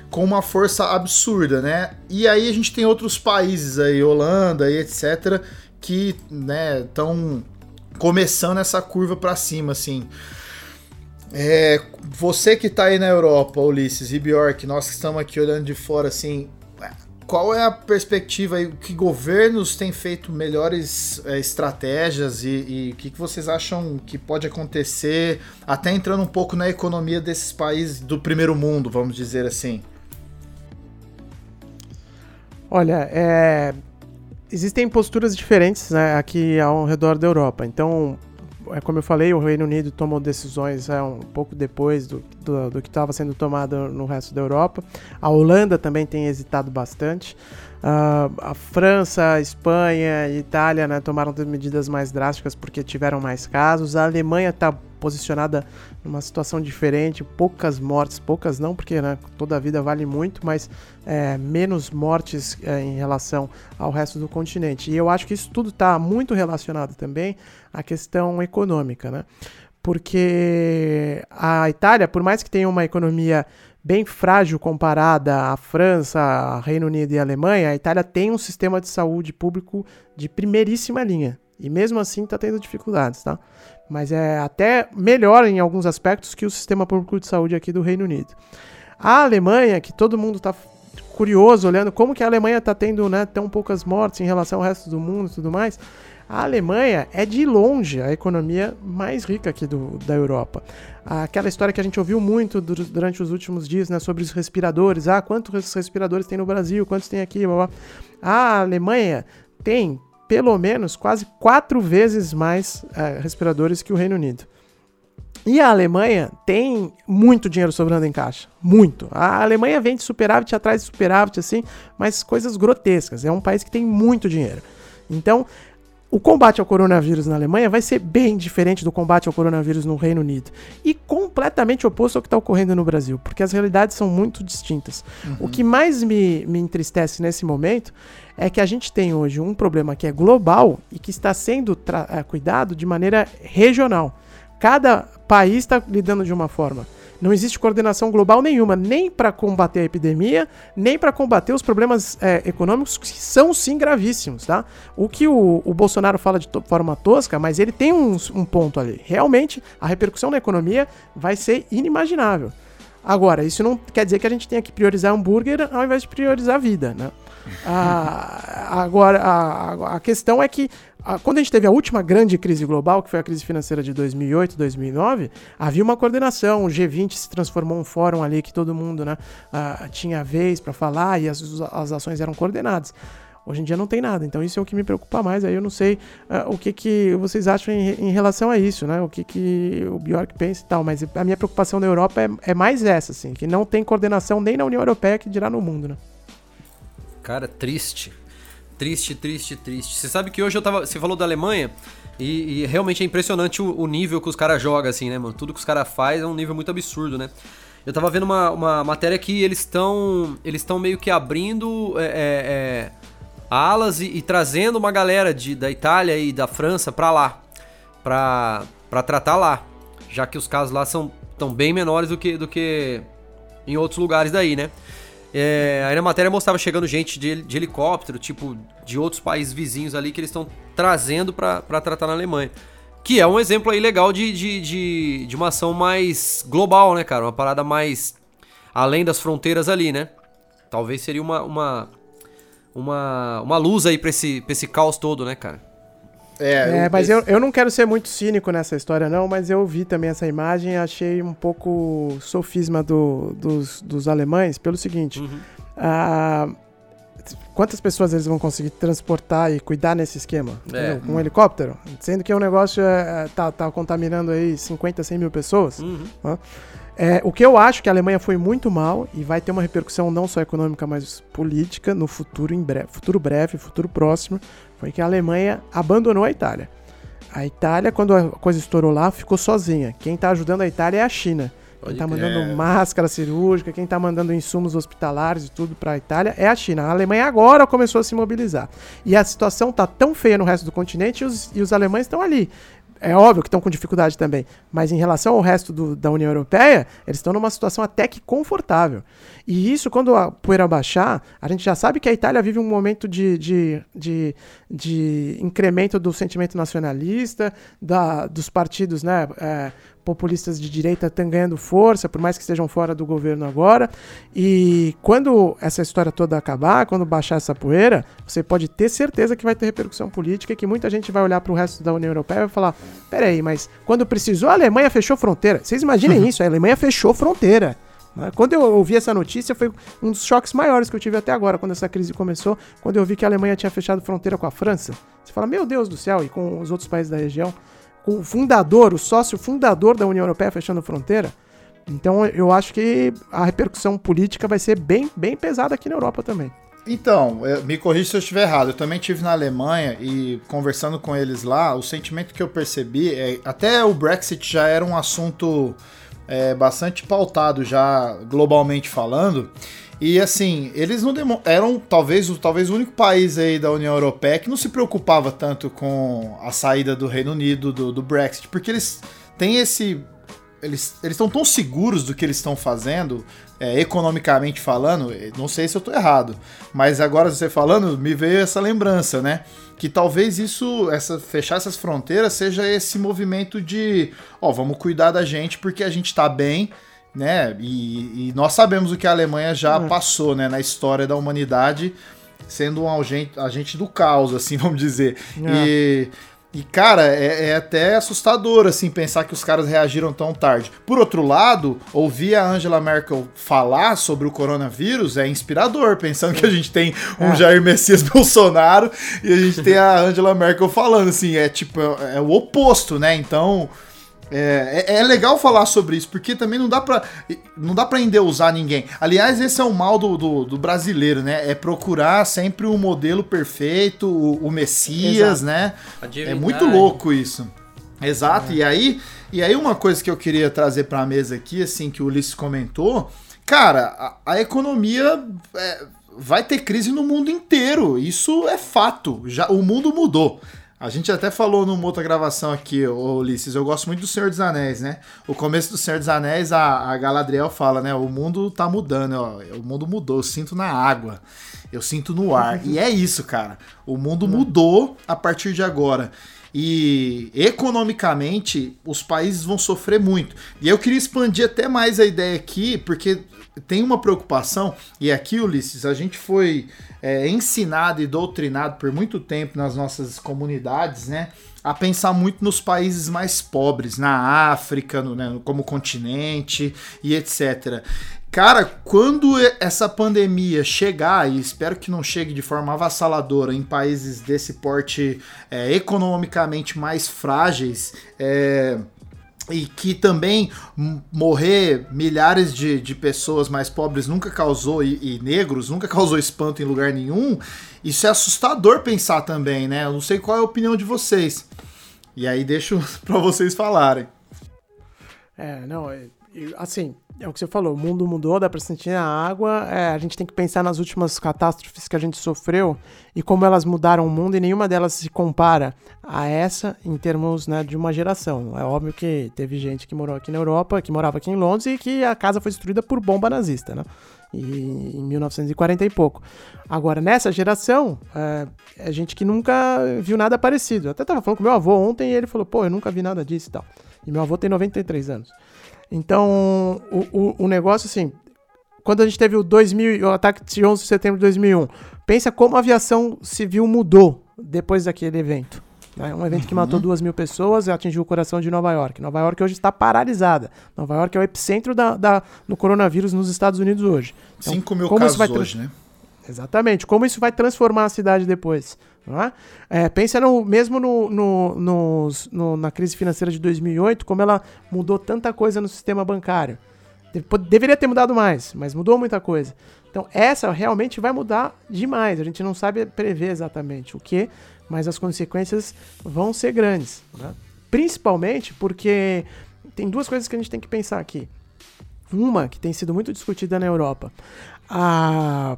com uma força absurda, né? E aí a gente tem outros países aí, Holanda e etc, que, né, estão começando essa curva para cima assim. É, você que está aí na Europa, Ulisses e Bjork, nós que estamos aqui olhando de fora assim, qual é a perspectiva aí? Que governos têm feito melhores é, estratégias e o que, que vocês acham que pode acontecer, até entrando um pouco na economia desses países do primeiro mundo, vamos dizer assim? Olha, é, existem posturas diferentes né, aqui ao redor da Europa. Então, como eu falei, o Reino Unido tomou decisões é, um pouco depois do, do, do que estava sendo tomado no resto da Europa. A Holanda também tem hesitado bastante. Uh, a França, a Espanha e Itália né, tomaram medidas mais drásticas porque tiveram mais casos. A Alemanha está posicionada numa situação diferente, poucas mortes, poucas não, porque né, toda a vida vale muito, mas é, menos mortes é, em relação ao resto do continente. E eu acho que isso tudo está muito relacionado também à questão econômica, né? Porque a Itália, por mais que tenha uma economia bem frágil comparada à França, Reino Unido e Alemanha, a Itália tem um sistema de saúde público de primeiríssima linha. E mesmo assim está tendo dificuldades, tá? Mas é até melhor em alguns aspectos que o sistema público de saúde aqui do Reino Unido. A Alemanha, que todo mundo está curioso olhando como que a Alemanha está tendo né, tão poucas mortes em relação ao resto do mundo e tudo mais, a Alemanha é de longe a economia mais rica aqui do, da Europa. Aquela história que a gente ouviu muito durante os últimos dias né, sobre os respiradores. Ah, quantos respiradores tem no Brasil? Quantos tem aqui? Blá, blá. A Alemanha tem pelo menos quase quatro vezes mais é, respiradores que o Reino Unido. E a Alemanha tem muito dinheiro sobrando em caixa. Muito. A Alemanha vem de superávit atrás de superávit, assim, mas coisas grotescas. É um país que tem muito dinheiro. Então, o combate ao coronavírus na Alemanha vai ser bem diferente do combate ao coronavírus no Reino Unido. E completamente oposto ao que está ocorrendo no Brasil, porque as realidades são muito distintas. Uhum. O que mais me, me entristece nesse momento é que a gente tem hoje um problema que é global e que está sendo é, cuidado de maneira regional. Cada país está lidando de uma forma. Não existe coordenação global nenhuma, nem para combater a epidemia, nem para combater os problemas é, econômicos que são sim gravíssimos, tá? O que o, o Bolsonaro fala de forma tosca, mas ele tem um, um ponto ali. Realmente, a repercussão na economia vai ser inimaginável. Agora, isso não quer dizer que a gente tenha que priorizar hambúrguer ao invés de priorizar a vida, né? Ah, agora, a, a questão é que quando a gente teve a última grande crise global, que foi a crise financeira de 2008, 2009, havia uma coordenação. O G20 se transformou um fórum ali que todo mundo né, uh, tinha vez para falar e as, as ações eram coordenadas. Hoje em dia não tem nada, então isso é o que me preocupa mais. Aí eu não sei uh, o que, que vocês acham em, em, relação a isso, né? O que, que o Bjork pensa e tal. Mas a minha preocupação na Europa é, é mais essa, assim, que não tem coordenação nem na União Europeia que dirá no mundo, né? Cara, triste. Triste, triste, triste. Você sabe que hoje eu tava. Você falou da Alemanha. E, e realmente é impressionante o, o, nível que os caras jogam, assim, né, mano? Tudo que os caras fazem é um nível muito absurdo, né? Eu tava vendo uma, uma matéria que eles estão. Eles estão meio que abrindo é, é, é, alas e, e, trazendo uma galera de, da Itália e da França pra lá. Pra, pra tratar lá. Já que os casos lá são tão bem menores do que, do que em outros lugares daí, né? É, aí na matéria mostrava chegando gente de, de, helicóptero, tipo, de outros países vizinhos ali que eles estão trazendo para tratar na Alemanha. Que é um exemplo aí legal de, de, de, de, uma ação mais global, né, cara? Uma parada mais além das fronteiras ali, né? Talvez seria uma, uma, uma, uma luz aí pra esse, pra esse caos todo, né, cara? É, é mas eu, eu não quero ser muito cínico nessa história, não, mas eu vi também essa imagem e achei um pouco sofisma do, dos, dos alemães pelo seguinte. Uhum. Ah, quantas pessoas eles vão conseguir transportar e cuidar nesse esquema? É. Um helicóptero? Sendo que o negócio é, é, tá, tá contaminando aí 50, 100 mil pessoas. Uhum. Né? É, o que eu acho que a Alemanha foi muito mal e vai ter uma repercussão não só econômica, mas política no futuro em breve, futuro breve, futuro próximo, foi que a Alemanha abandonou a Itália. A Itália, quando a coisa estourou lá, ficou sozinha. Quem está ajudando a Itália é a China. Quem está mandando máscara cirúrgica, quem está mandando insumos hospitalares e tudo para a Itália é a China. A Alemanha agora começou a se mobilizar. E a situação está tão feia no resto do continente e os, e os alemães estão ali. É óbvio que estão com dificuldade também, mas em relação ao resto do, da União Europeia, eles estão numa situação até que confortável. E isso, quando a poeira baixar, a gente já sabe que a Itália vive um momento de, de, de, de incremento do sentimento nacionalista, da, dos partidos né, é, populistas de direita estão ganhando força, por mais que estejam fora do governo agora. E quando essa história toda acabar, quando baixar essa poeira, você pode ter certeza que vai ter repercussão política e que muita gente vai olhar para o resto da União Europeia e vai falar: peraí, mas quando precisou, a Alemanha fechou fronteira. Vocês imaginem isso, a Alemanha fechou fronteira. Né? Quando eu ouvi essa notícia, foi um dos choques maiores que eu tive até agora, quando essa crise começou, quando eu vi que a Alemanha tinha fechado fronteira com a França. Você fala, meu Deus do céu, e com os outros países da região o fundador, o sócio fundador da União Europeia fechando fronteira. Então eu acho que a repercussão política vai ser bem, bem pesada aqui na Europa também. Então, me corrija se eu estiver errado. Eu também tive na Alemanha e conversando com eles lá, o sentimento que eu percebi é até o Brexit já era um assunto é, bastante pautado já globalmente falando. E assim, eles não eram talvez, talvez o único país aí da União Europeia que não se preocupava tanto com a saída do Reino Unido, do, do Brexit, porque eles têm esse. Eles estão tão seguros do que eles estão fazendo, é, economicamente falando, não sei se eu estou errado, mas agora você falando, me veio essa lembrança, né? Que talvez isso, essa fechar essas fronteiras, seja esse movimento de, ó, vamos cuidar da gente porque a gente está bem, né? E, e, nós sabemos o que a Alemanha já uhum. passou, né, na história da humanidade, sendo um agente, agente do caos, assim, vamos dizer. E, e, cara, é, é, até assustador, assim, pensar que os caras reagiram tão tarde. Por outro lado, ouvir a Angela Merkel falar sobre o coronavírus é inspirador, pensando que a gente tem um é. Jair Messias Bolsonaro e a gente tem a Angela Merkel falando, assim, é tipo, é, é o oposto, né? Então, É, é, é, legal falar sobre isso, porque também não dá pra, não dá pra endeusar ninguém. Aliás, esse é o mal do, do, do brasileiro, né? É procurar sempre o modelo perfeito, o, o Messias, Exato. né? É muito louco isso. Exato, é. e aí e aí uma coisa que eu queria trazer pra mesa aqui, assim, que o Ulisses comentou, cara, a, a economia é, vai ter crise no mundo inteiro, isso é fato, já o mundo mudou. A gente até falou numa outra gravação aqui, Ulisses, eu gosto muito do Senhor dos Anéis, né? O começo do Senhor dos Anéis, a, a Galadriel fala, né? O mundo tá mudando, ó, o mundo mudou, eu sinto na água, eu sinto no ar. e é isso, cara. O mundo mudou a partir de agora. E economicamente, os países vão sofrer muito. E eu queria expandir até mais a ideia aqui, porque tem uma preocupação, e aqui, Ulisses, a gente foi é, ensinado e doutrinado por muito tempo nas nossas comunidades, né? A pensar muito nos países mais pobres, na África, no, né, como continente e etc. Cara, quando essa pandemia chegar, e espero que não chegue de forma avassaladora em países desse porte é, economicamente mais frágeis, é, e que também morrer milhares de, de pessoas mais pobres nunca causou, e, e, negros, nunca causou espanto em lugar nenhum, isso é assustador pensar também, né? Eu não sei qual é a opinião de vocês. E aí deixo para vocês falarem. É, não, é, assim, é o que você falou, o mundo mudou, dá pra sentir a água. É, a gente tem que pensar nas últimas catástrofes que a gente sofreu e como elas mudaram o mundo, e nenhuma delas se compara a essa em termos né, de uma geração. É óbvio que teve gente que morou aqui na Europa, que morava aqui em Londres e que a casa foi destruída por bomba nazista, né? E, em 1940 e pouco. Agora, nessa geração, é, é gente que nunca viu nada parecido. Eu até tava falando com meu avô ontem e ele falou: pô, eu nunca vi nada disso e tal. E meu avô tem 93 anos. Então, o, o, o negócio, assim, quando a gente teve o 2000, o ataque de 11 de setembro de 2001, pensa como a aviação civil mudou depois daquele evento. Né? Um evento que matou uhum. duas mil pessoas e atingiu o coração de Nova York. Nova York hoje está paralisada. Nova York é o epicentro da, da, do coronavírus nos Estados Unidos hoje. Então, 5 mil casos hoje, né? Exatamente. Como isso vai transformar a cidade depois? É? É, pensa no, mesmo no, no, no, na crise financeira de 2008, como ela mudou tanta coisa no sistema bancário. Deveria ter mudado mais, mas mudou muita coisa. Então, essa realmente vai mudar demais. A gente não sabe prever exatamente o que, mas as consequências vão ser grandes. Né? Principalmente porque tem duas coisas que a gente tem que pensar aqui. Uma que tem sido muito discutida na Europa. A...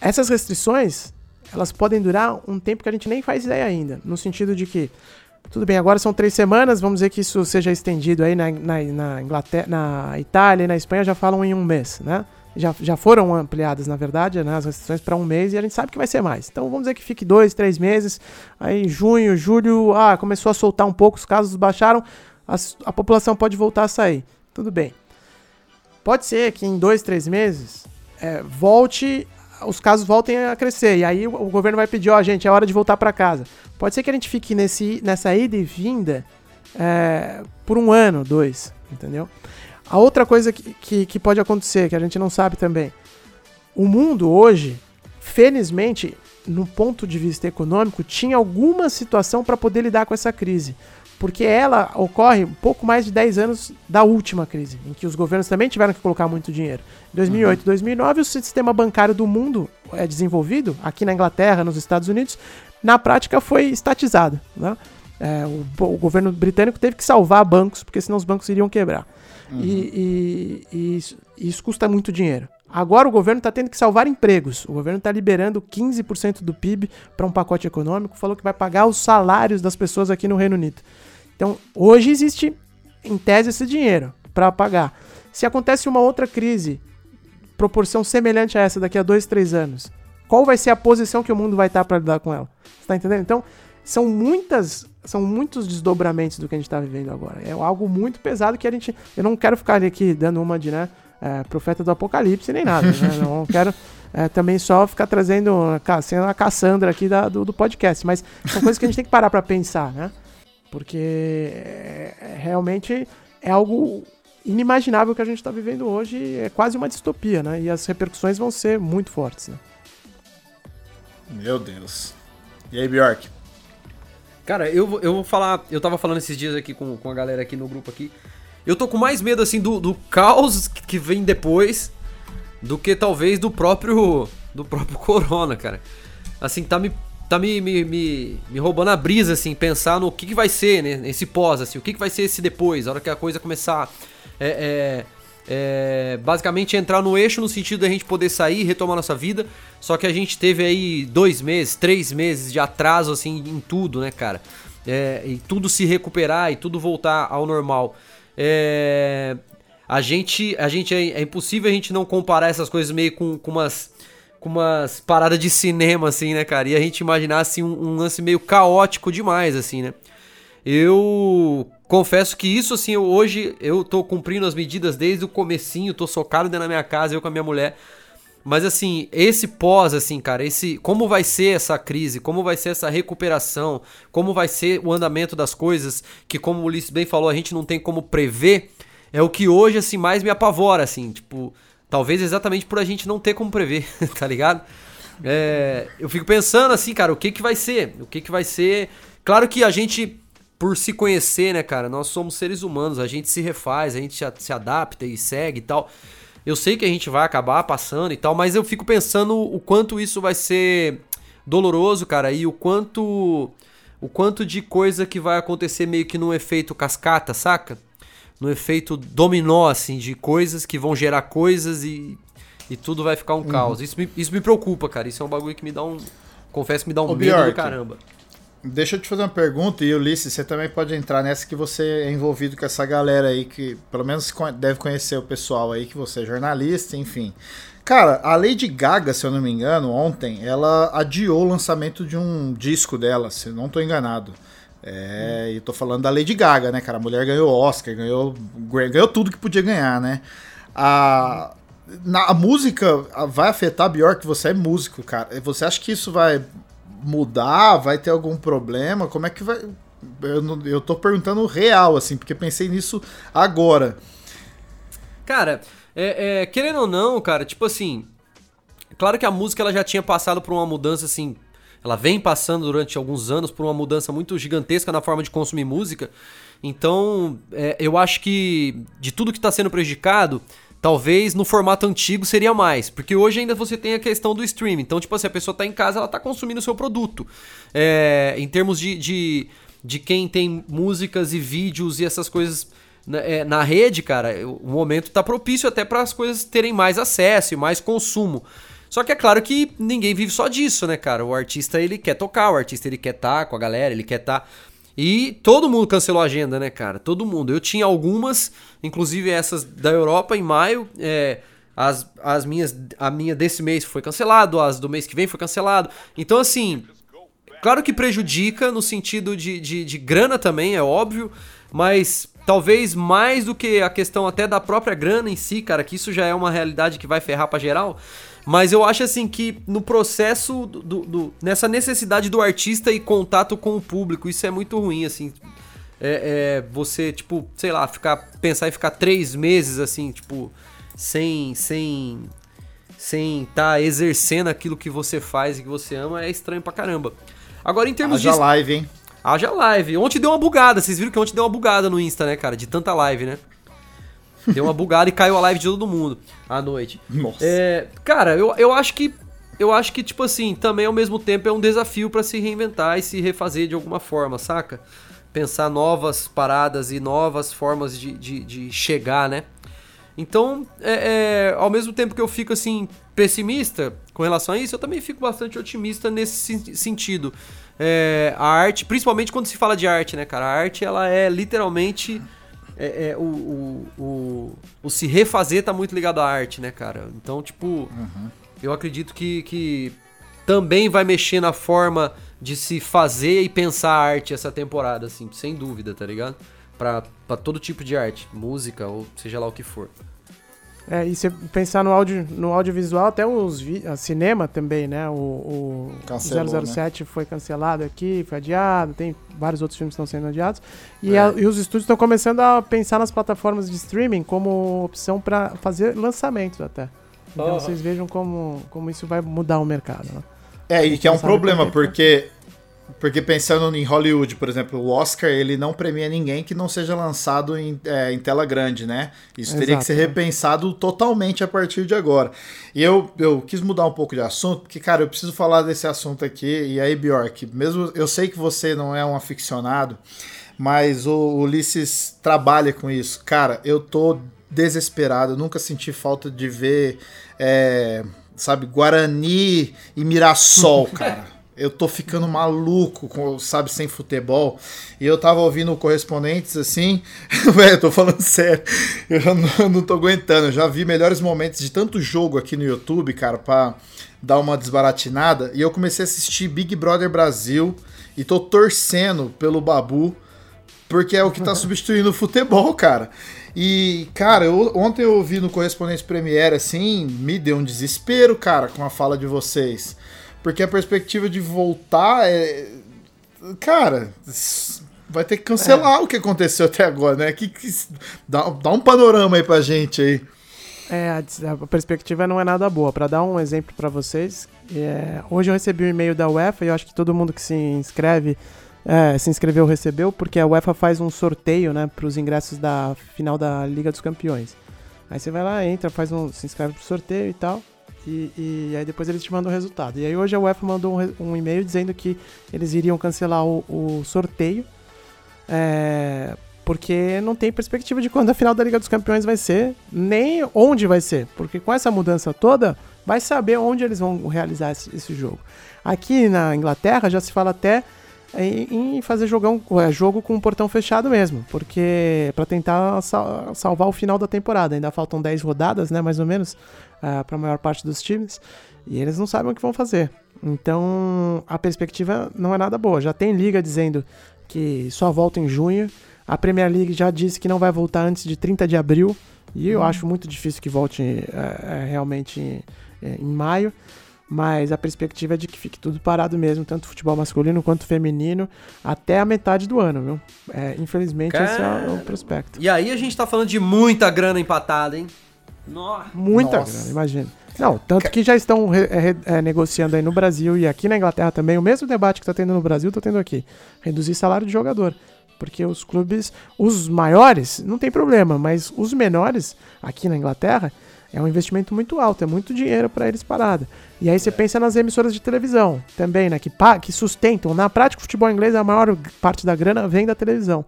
Essas restrições elas podem durar um tempo que a gente nem faz ideia ainda. No sentido de que, tudo bem, agora são três semanas, vamos dizer que isso seja estendido aí na, na, na Inglaterra, na Itália e na Espanha já falam em um mês, né? Já, já foram ampliadas, na verdade, né, as restrições para um mês e a gente sabe que vai ser mais. Então vamos dizer que fique dois, três meses. Aí junho, julho, ah, começou a soltar um pouco, os casos baixaram, a, a população pode voltar a sair. Tudo bem. Pode ser que em dois, três meses é, volte os casos voltem a crescer. E aí o, governo vai pedir, ó, oh, gente, é hora de voltar para casa. Pode ser que a gente fique nesse, nessa ida e vinda é, por um ano, dois, entendeu? A outra coisa que, que, que pode acontecer, que a gente não sabe também, o mundo hoje, felizmente, no ponto de vista econômico, tinha alguma situação para poder lidar com essa crise porque ela ocorre um pouco mais de 10 anos da última crise, em que os governos também tiveram que colocar muito dinheiro. Em 2008 e uhum. 2009, o sistema bancário do mundo é desenvolvido, aqui na Inglaterra, nos Estados Unidos, na prática foi estatizado. Né? É, o, o, governo britânico teve que salvar bancos, porque senão os bancos iriam quebrar. Uhum. E, e, e isso, isso custa muito dinheiro. Agora o governo está tendo que salvar empregos. O governo está liberando 15% do PIB para um pacote econômico, falou que vai pagar os salários das pessoas aqui no Reino Unido. Então, hoje existe, em tese, esse dinheiro para pagar. Se acontece uma outra crise, proporção semelhante a essa daqui a dois, três anos, qual vai ser a posição que o mundo vai estar para lidar com ela? Você tá entendendo? Então, são muitas, são muitos desdobramentos do que a gente está vivendo agora. É algo muito pesado que a gente, eu não quero ficar aqui dando uma de, né, é, profeta do apocalipse nem nada, né? Não quero é, também só ficar trazendo sendo a Cassandra aqui da, do, do podcast, mas são coisas que a gente tem que parar para pensar, né? Porque é, é, realmente é algo inimaginável que a gente está vivendo hoje, é quase uma distopia, né? E as repercussões vão ser muito fortes, né? Meu Deus. E aí, Bjork? Cara, eu, eu vou falar. Eu tava falando esses dias aqui com, com a galera aqui no grupo aqui. Eu tô com mais medo, assim, do, do caos que vem depois do que talvez do próprio. do próprio Corona, cara. Assim, tá me. Tá me, me, me, me roubando a brisa, assim, pensar no que, que vai ser, né? Esse pós, assim, o que, que vai ser esse depois, a hora que a coisa começar. É, é, é, basicamente entrar no eixo no sentido da gente poder sair, retomar nossa vida. Só que a gente teve aí dois meses, três meses de atraso assim em tudo, né, cara? É, e tudo se recuperar e tudo voltar ao normal. É, a gente, a gente é, é, impossível a gente não comparar essas coisas meio com, com umas com umas paradas de cinema assim, né, cara? E a gente imaginar assim um, um lance meio caótico demais assim, né? Eu confesso que isso assim, hoje eu tô cumprindo as medidas desde o comecinho, tô socado dentro da minha casa, eu com a minha mulher. Mas assim, esse pós, assim, cara, esse como vai ser essa crise, como vai ser essa recuperação, como vai ser o andamento das coisas, que como o Ulisses bem falou, a gente não tem como prever, é o que hoje, assim, mais me apavora, assim, tipo, talvez exatamente por a gente não ter como prever, tá ligado? É, eu fico pensando assim, cara, o que que vai ser? O que que vai ser? Claro que a gente por se conhecer, né, cara? Nós somos seres humanos, a gente se refaz, a gente se adapta e segue e tal. Eu sei que a gente vai acabar passando e tal, mas eu fico pensando o quanto isso vai ser doloroso, cara, e o quanto o quanto de coisa que vai acontecer meio que num efeito cascata, saca? No efeito dominó, assim, de coisas que vão gerar coisas e, e tudo vai ficar um uhum. caos. Isso me, isso me preocupa, cara. Isso é um bagulho que me dá um. Confesso que me dá um Ô, medo Bjork, do caramba. Deixa eu te fazer uma pergunta, e Ulisses, você também pode entrar nessa que você é envolvido com essa galera aí que pelo menos deve conhecer o pessoal aí, que você é jornalista, enfim. Cara, a Lady Gaga, se eu não me engano, ontem, ela adiou o lançamento de um disco dela, se eu não estou enganado. É, e tô falando da Lady Gaga, né, cara? A mulher ganhou Oscar, ganhou, ganhou tudo que podia ganhar, né? A, na, a música vai afetar Bjork, você é músico, cara. Você acha que isso vai mudar? Vai ter algum problema? Como é que vai. Eu, eu tô perguntando real, assim, porque pensei nisso agora. Cara, é, é, querendo ou não, cara, tipo assim. Claro que a música ela já tinha passado por uma mudança assim. Ela vem passando durante alguns anos por uma mudança muito gigantesca na forma de consumir música. Então, é, eu acho que de tudo que está sendo prejudicado, Talvez no formato antigo seria mais, porque hoje ainda você tem a questão do streaming. Então, tipo assim, a pessoa está em casa, ela está consumindo o seu produto. É, em termos de, de, de quem tem músicas e vídeos e essas coisas na, é, na rede, cara, o momento está propício até para as coisas terem mais acesso e mais consumo. Só que é claro que ninguém vive só disso, né, cara? O artista ele quer tocar, o artista ele quer estar tá com a galera, ele quer estar. Tá e todo mundo cancelou a agenda, né, cara? Todo mundo. Eu tinha algumas, inclusive essas da Europa em maio. É, as, as minhas, a minha desse mês foi cancelado, as do mês que vem foi cancelado. Então, assim, claro que prejudica no sentido de, de, de grana também, é óbvio, mas talvez mais do que a questão até da própria grana em si, cara, que isso já é uma realidade que vai ferrar pra geral. Mas eu acho assim que no processo do, do, nessa necessidade do artista e contato com o público, isso é muito ruim, assim. É, é, você, tipo, sei lá, ficar, pensar em ficar três meses, assim, tipo, sem, sem, sem estar tá exercendo aquilo que você faz e que você ama, é estranho pra caramba. Agora, em termos Haja de. live, hein? Haja live. Ontem deu uma bugada, vocês viram que ontem deu uma bugada no Insta, né, cara? De tanta live, né? Deu uma bugada e caiu a live de todo mundo à noite. Nossa. É, cara, eu, eu acho que. Eu acho que, tipo assim, também ao mesmo tempo é um desafio para se reinventar e se refazer de alguma forma, saca? Pensar novas paradas e novas formas de, de, de chegar, né? Então, é, é, ao mesmo tempo que eu fico assim pessimista com relação a isso, eu também fico bastante otimista nesse sentido. É, a arte, principalmente quando se fala de arte, né, cara? A arte ela é literalmente é, é, o, o, o, o, se refazer tá muito ligado à arte, né, cara? Então, tipo, uhum. eu acredito que, que também vai mexer na forma de se fazer e pensar a arte essa temporada, assim, sem dúvida, tá ligado? Pra, pra todo tipo de arte, música ou seja lá o que for. É, e você pensar no, audio, no audiovisual, até os a cinema também, né? O, o Cancelou, 007 né? foi cancelado aqui, foi adiado, tem vários outros filmes que estão sendo adiados. E, é. a, e os estúdios estão começando a pensar nas plataformas de streaming como opção para fazer lançamentos até. Então vocês vejam como, como isso vai mudar o mercado. Né? É, e que é um problema, porque porque pensando em Hollywood, por exemplo, o Oscar ele não premia ninguém que não seja lançado em, é, em tela grande, né? Isso Exato, teria que ser repensado totalmente a partir de agora. E eu, eu quis mudar um pouco de assunto, porque, cara, eu preciso falar desse assunto aqui. E aí, Bjork, mesmo eu sei que você não é um aficionado, mas o Ulisses trabalha com isso. Cara, eu tô desesperado, nunca senti falta de ver, é, sabe, Guarani e Mirassol, cara. Eu tô ficando maluco, com, sabe, sem futebol. E eu tava ouvindo correspondentes assim. Velho, tô falando sério. Eu já não, não tô aguentando. Eu já vi melhores momentos de tanto jogo aqui no YouTube, cara, pra dar uma desbaratinada. E eu comecei a assistir Big Brother Brasil. E tô torcendo pelo Babu. Porque é o que tá substituindo o futebol, cara. E, cara, eu, ontem eu ouvi no Correspondente Premiere, assim, me deu um desespero, cara, com a fala de vocês. Porque a perspectiva de voltar é. Cara, vai ter que cancelar é. o que aconteceu até agora, né? Que, que, dá, dá um panorama aí pra gente aí. É, a, a perspectiva não é nada boa. Para dar um exemplo para vocês, é, hoje eu recebi um e-mail da UEFA e eu acho que todo mundo que se inscreve, é, se inscreveu recebeu, porque a UEFA faz um sorteio, né, para os ingressos da final da Liga dos Campeões. Aí você vai lá, entra, faz um, se inscreve pro sorteio e tal. E, e, aí depois eles te mandam o resultado. E aí hoje a UEFA mandou um, um e-mail dizendo que eles iriam cancelar o, o sorteio. É, porque não tem perspectiva de quando a final da Liga dos Campeões vai ser, nem onde vai ser. Porque com essa mudança toda, vai saber onde eles vão realizar esse, esse jogo. Aqui na Inglaterra já se fala até em, em fazer jogão, é, jogo com o portão fechado mesmo, porque para tentar sal, salvar o final da temporada. Ainda faltam 10 rodadas, né, mais ou menos, uh, é, para a maior parte dos times, e eles não sabem o que vão fazer. Então a perspectiva não é nada boa. Já tem liga dizendo que só volta em junho. A Premier League já disse que não vai voltar antes de 30 de abril. E eu hum. acho muito difícil que volte é, é, realmente em, em maio mas a perspectiva é de que fique tudo parado mesmo, tanto futebol masculino quanto feminino, até a metade do ano, viu? É, infelizmente, Cara... esse é o prospecto. E aí a gente tá falando de muita grana empatada, hein? Nossa. Muita Nossa. grana, imagina. Não, tanto que já estão re, re, é, negociando aí no Brasil e aqui na Inglaterra também, o mesmo debate que tá tendo no Brasil, tá tendo aqui. Reduzir salário de jogador. Porque os clubes, os maiores, não tem problema, mas os menores, aqui na Inglaterra, é um investimento muito alto, é muito dinheiro para eles parada. E aí você é. pensa nas emissoras de televisão também, né? Que, que sustentam. Na prática, o futebol inglês, a maior parte da grana vem da televisão.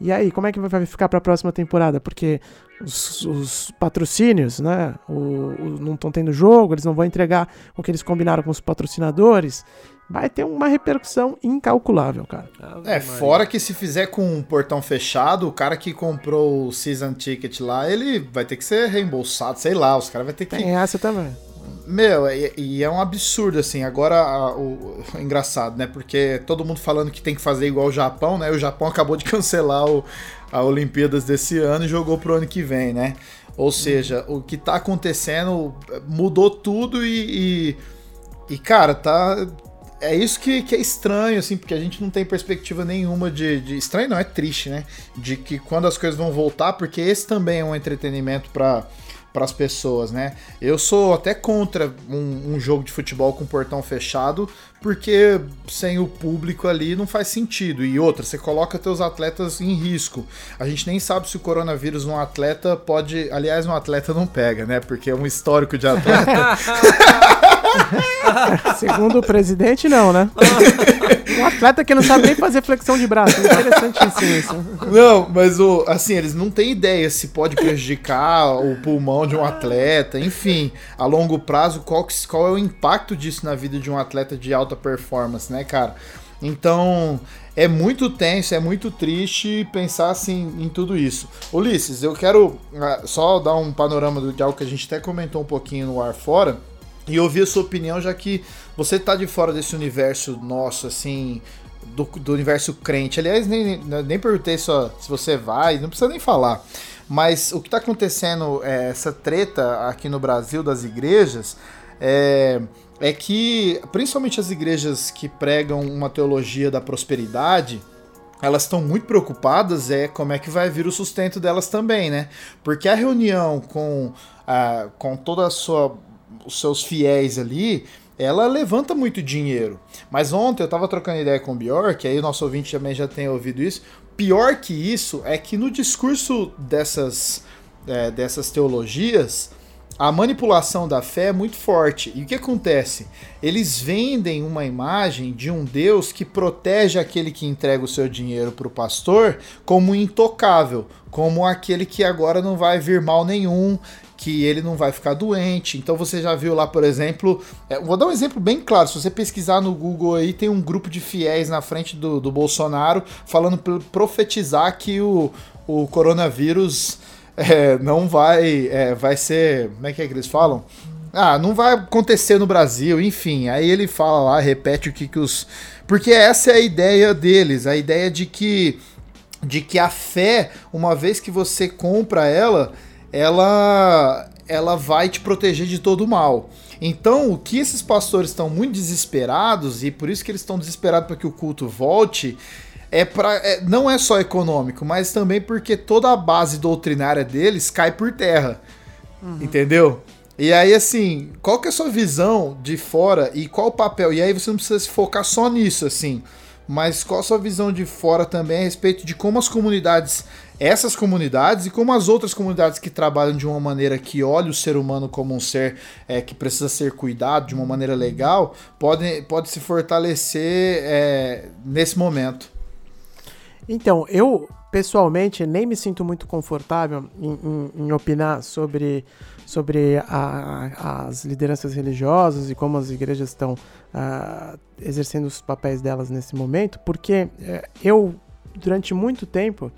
E aí, como é que vai ficar para a próxima temporada? Porque os, os patrocínios, né? O, o, não estão tendo jogo, eles não vão entregar o que eles combinaram com os patrocinadores vai ter uma repercussão incalculável, cara. É, fora que se fizer com um portão fechado, o cara que comprou o season ticket lá, ele vai ter que ser reembolsado, sei lá, os caras vão ter que. Tem essa também. Meu, e, e, é um absurdo, assim. Agora, a, o, o, engraçado, né? Porque todo mundo falando que tem que fazer igual o Japão, né? O Japão acabou de cancelar o, a Olimpíadas desse ano e jogou pro ano que vem, né? Ou seja, o que tá acontecendo mudou tudo e, e, e cara, tá, é isso que, que é estranho, assim, porque a gente não tem perspectiva nenhuma de, de. Estranho não, é triste, né? De que quando as coisas vão voltar, porque esse também é um entretenimento para para as pessoas, né? Eu sou até contra um, um, jogo de futebol com portão fechado, porque sem o público ali não faz sentido. E outra, você coloca teus atletas em risco. A gente nem sabe se o coronavírus num atleta pode. Aliás, um atleta não pega, né? Porque é um histórico de atleta. Segundo o presidente, não, né? um atleta que não sabe nem fazer flexão de braço. Interessantíssimo isso. Não, mas o, assim, eles não têm ideia se pode prejudicar o pulmão de um atleta. Enfim, a longo prazo, qual, qual é o impacto disso na vida de um atleta de alta performance, né, cara? Então, é muito tenso, é muito triste pensar assim em tudo isso. Ulisses, eu quero uh, só dar um panorama de algo que a gente até comentou um pouquinho no ar fora e ouvir a sua opinião, já que você tá de fora desse universo nosso, assim, do, do universo crente. Aliás, nem, nem perguntei só se você vai, não precisa nem falar. Mas o que está acontecendo, é, essa treta aqui no Brasil das igrejas, é, é que, principalmente as igrejas que pregam uma teologia da prosperidade, elas estão muito preocupadas é como é que vai vir o sustento delas também, né? Porque a reunião com, a, com toda a sua os seus fiéis ali, ela levanta muito dinheiro. Mas ontem eu tava trocando ideia com o Bjork, aí o nosso ouvinte também já tem ouvido isso. Pior que isso é que no discurso dessas, é, dessas teologias, a manipulação da fé é muito forte. E o que acontece? Eles vendem uma imagem de um Deus que protege aquele que entrega o seu dinheiro para o pastor como intocável, como aquele que agora não vai vir mal nenhum, que ele não vai ficar doente. Então você já viu lá, por exemplo, é, vou dar um exemplo bem claro. Se você pesquisar no Google aí, tem um grupo de fiéis na frente do, do Bolsonaro falando profetizar que o, o coronavírus é, não vai, é, vai ser, como é que é que eles falam? Ah, não vai acontecer no Brasil, enfim. Aí ele fala lá, repete o que que os, porque essa é a ideia deles, a ideia de que de que a fé, uma vez que você compra ela, ela ela vai te proteger de todo o mal. Então, o que esses pastores estão muito desesperados e por isso que eles estão desesperados para que o culto volte, é para é, não é só econômico, mas também porque toda a base doutrinária deles cai por terra. Uhum. Entendeu? E aí, assim, qual que é a sua visão de fora e qual o papel? E aí você não precisa se focar só nisso, assim. Mas qual a sua visão de fora também a respeito de como as comunidades, essas comunidades e como as outras comunidades que trabalham de uma maneira que olha o ser humano como um ser é, que precisa ser cuidado de uma maneira legal, podem pode se fortalecer é, nesse momento? Então, eu pessoalmente nem me sinto muito confortável em, em, em opinar sobre, sobre a, as lideranças religiosas e como as igrejas estão uh, exercendo os papéis delas nesse momento, porque uh, eu, durante muito tempo,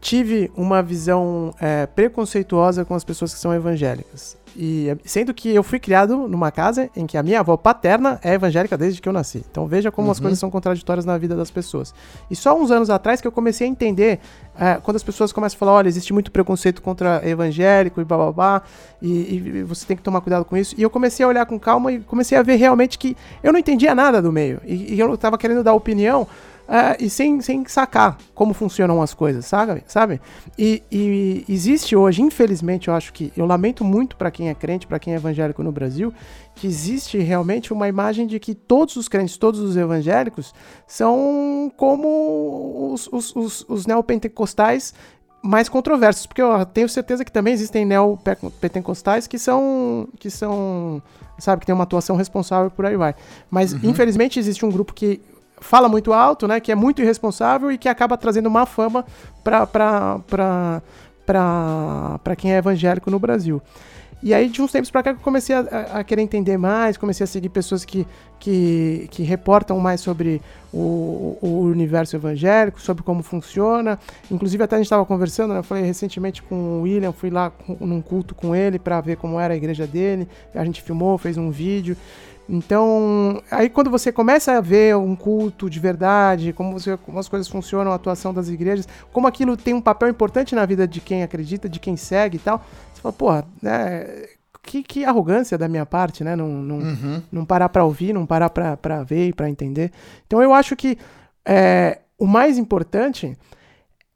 tive uma visão uh, preconceituosa com as pessoas que são evangélicas. E sendo que eu fui criado numa casa em que a minha avó paterna é evangélica desde que eu nasci. Então veja como uhum. as coisas são contraditórias na vida das pessoas. E só uns anos atrás que eu comecei a entender é, quando as pessoas começam a falar, olha, existe muito preconceito contra evangélico e blá e, e você tem que tomar cuidado com isso. E eu comecei a olhar com calma e comecei a ver realmente que eu não entendia nada do meio. E, e eu estava querendo dar opinião uh, e sem, sem sacar como funcionam as coisas, sabe? sabe? E, e existe hoje, infelizmente, eu acho que, eu lamento muito para quem é crente, para quem é evangélico no Brasil, que existe realmente uma imagem de que todos os crentes, todos os evangélicos, são como os, os, os, os neopentecostais mais controversos, porque eu tenho certeza que também existem neopentecostais que são que são, sabe, que tem uma atuação responsável por aí vai. Mas uhum. infelizmente existe um grupo que fala muito alto, né? Que é muito irresponsável e que acaba trazendo má fama para quem é evangélico no Brasil. E aí, de uns tempos para cá, eu comecei a, a, querer entender mais, comecei a seguir pessoas que, que, que reportam mais sobre o, o, universo evangélico, sobre como funciona. Inclusive, até a gente estava conversando, né? Eu falei recentemente com o William, fui lá com, num culto com ele para ver como era a igreja dele. A gente filmou, fez um vídeo. Então, aí quando você começa a ver um culto de verdade, como, você, como as coisas funcionam, a atuação das igrejas, como aquilo tem um papel importante na vida de quem acredita, de quem segue e tal, você fala, porra, né, que, que arrogância da minha parte, né? Não, não, uhum. não parar para ouvir, não parar para ver e para entender. Então eu acho que é, o mais importante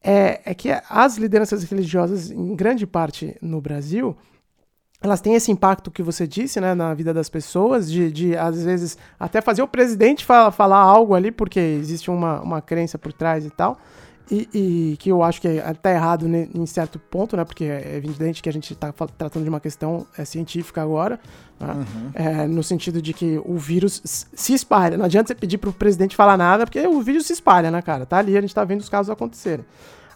é, é que as lideranças religiosas, em grande parte no Brasil, elas têm esse impacto que você disse, né, na vida das pessoas, de, de às vezes até fazer o presidente fala, falar algo ali, porque existe uma, uma crença por trás e tal, e, e que eu acho que é até errado em certo ponto, né, porque é evidente que a gente está tratando de uma questão é, científica agora, né, uhum. é, no sentido de que o vírus se espalha. Não adianta você pedir para o presidente falar nada, porque o vírus se espalha, né, cara? Tá ali, a gente está vendo os casos acontecerem.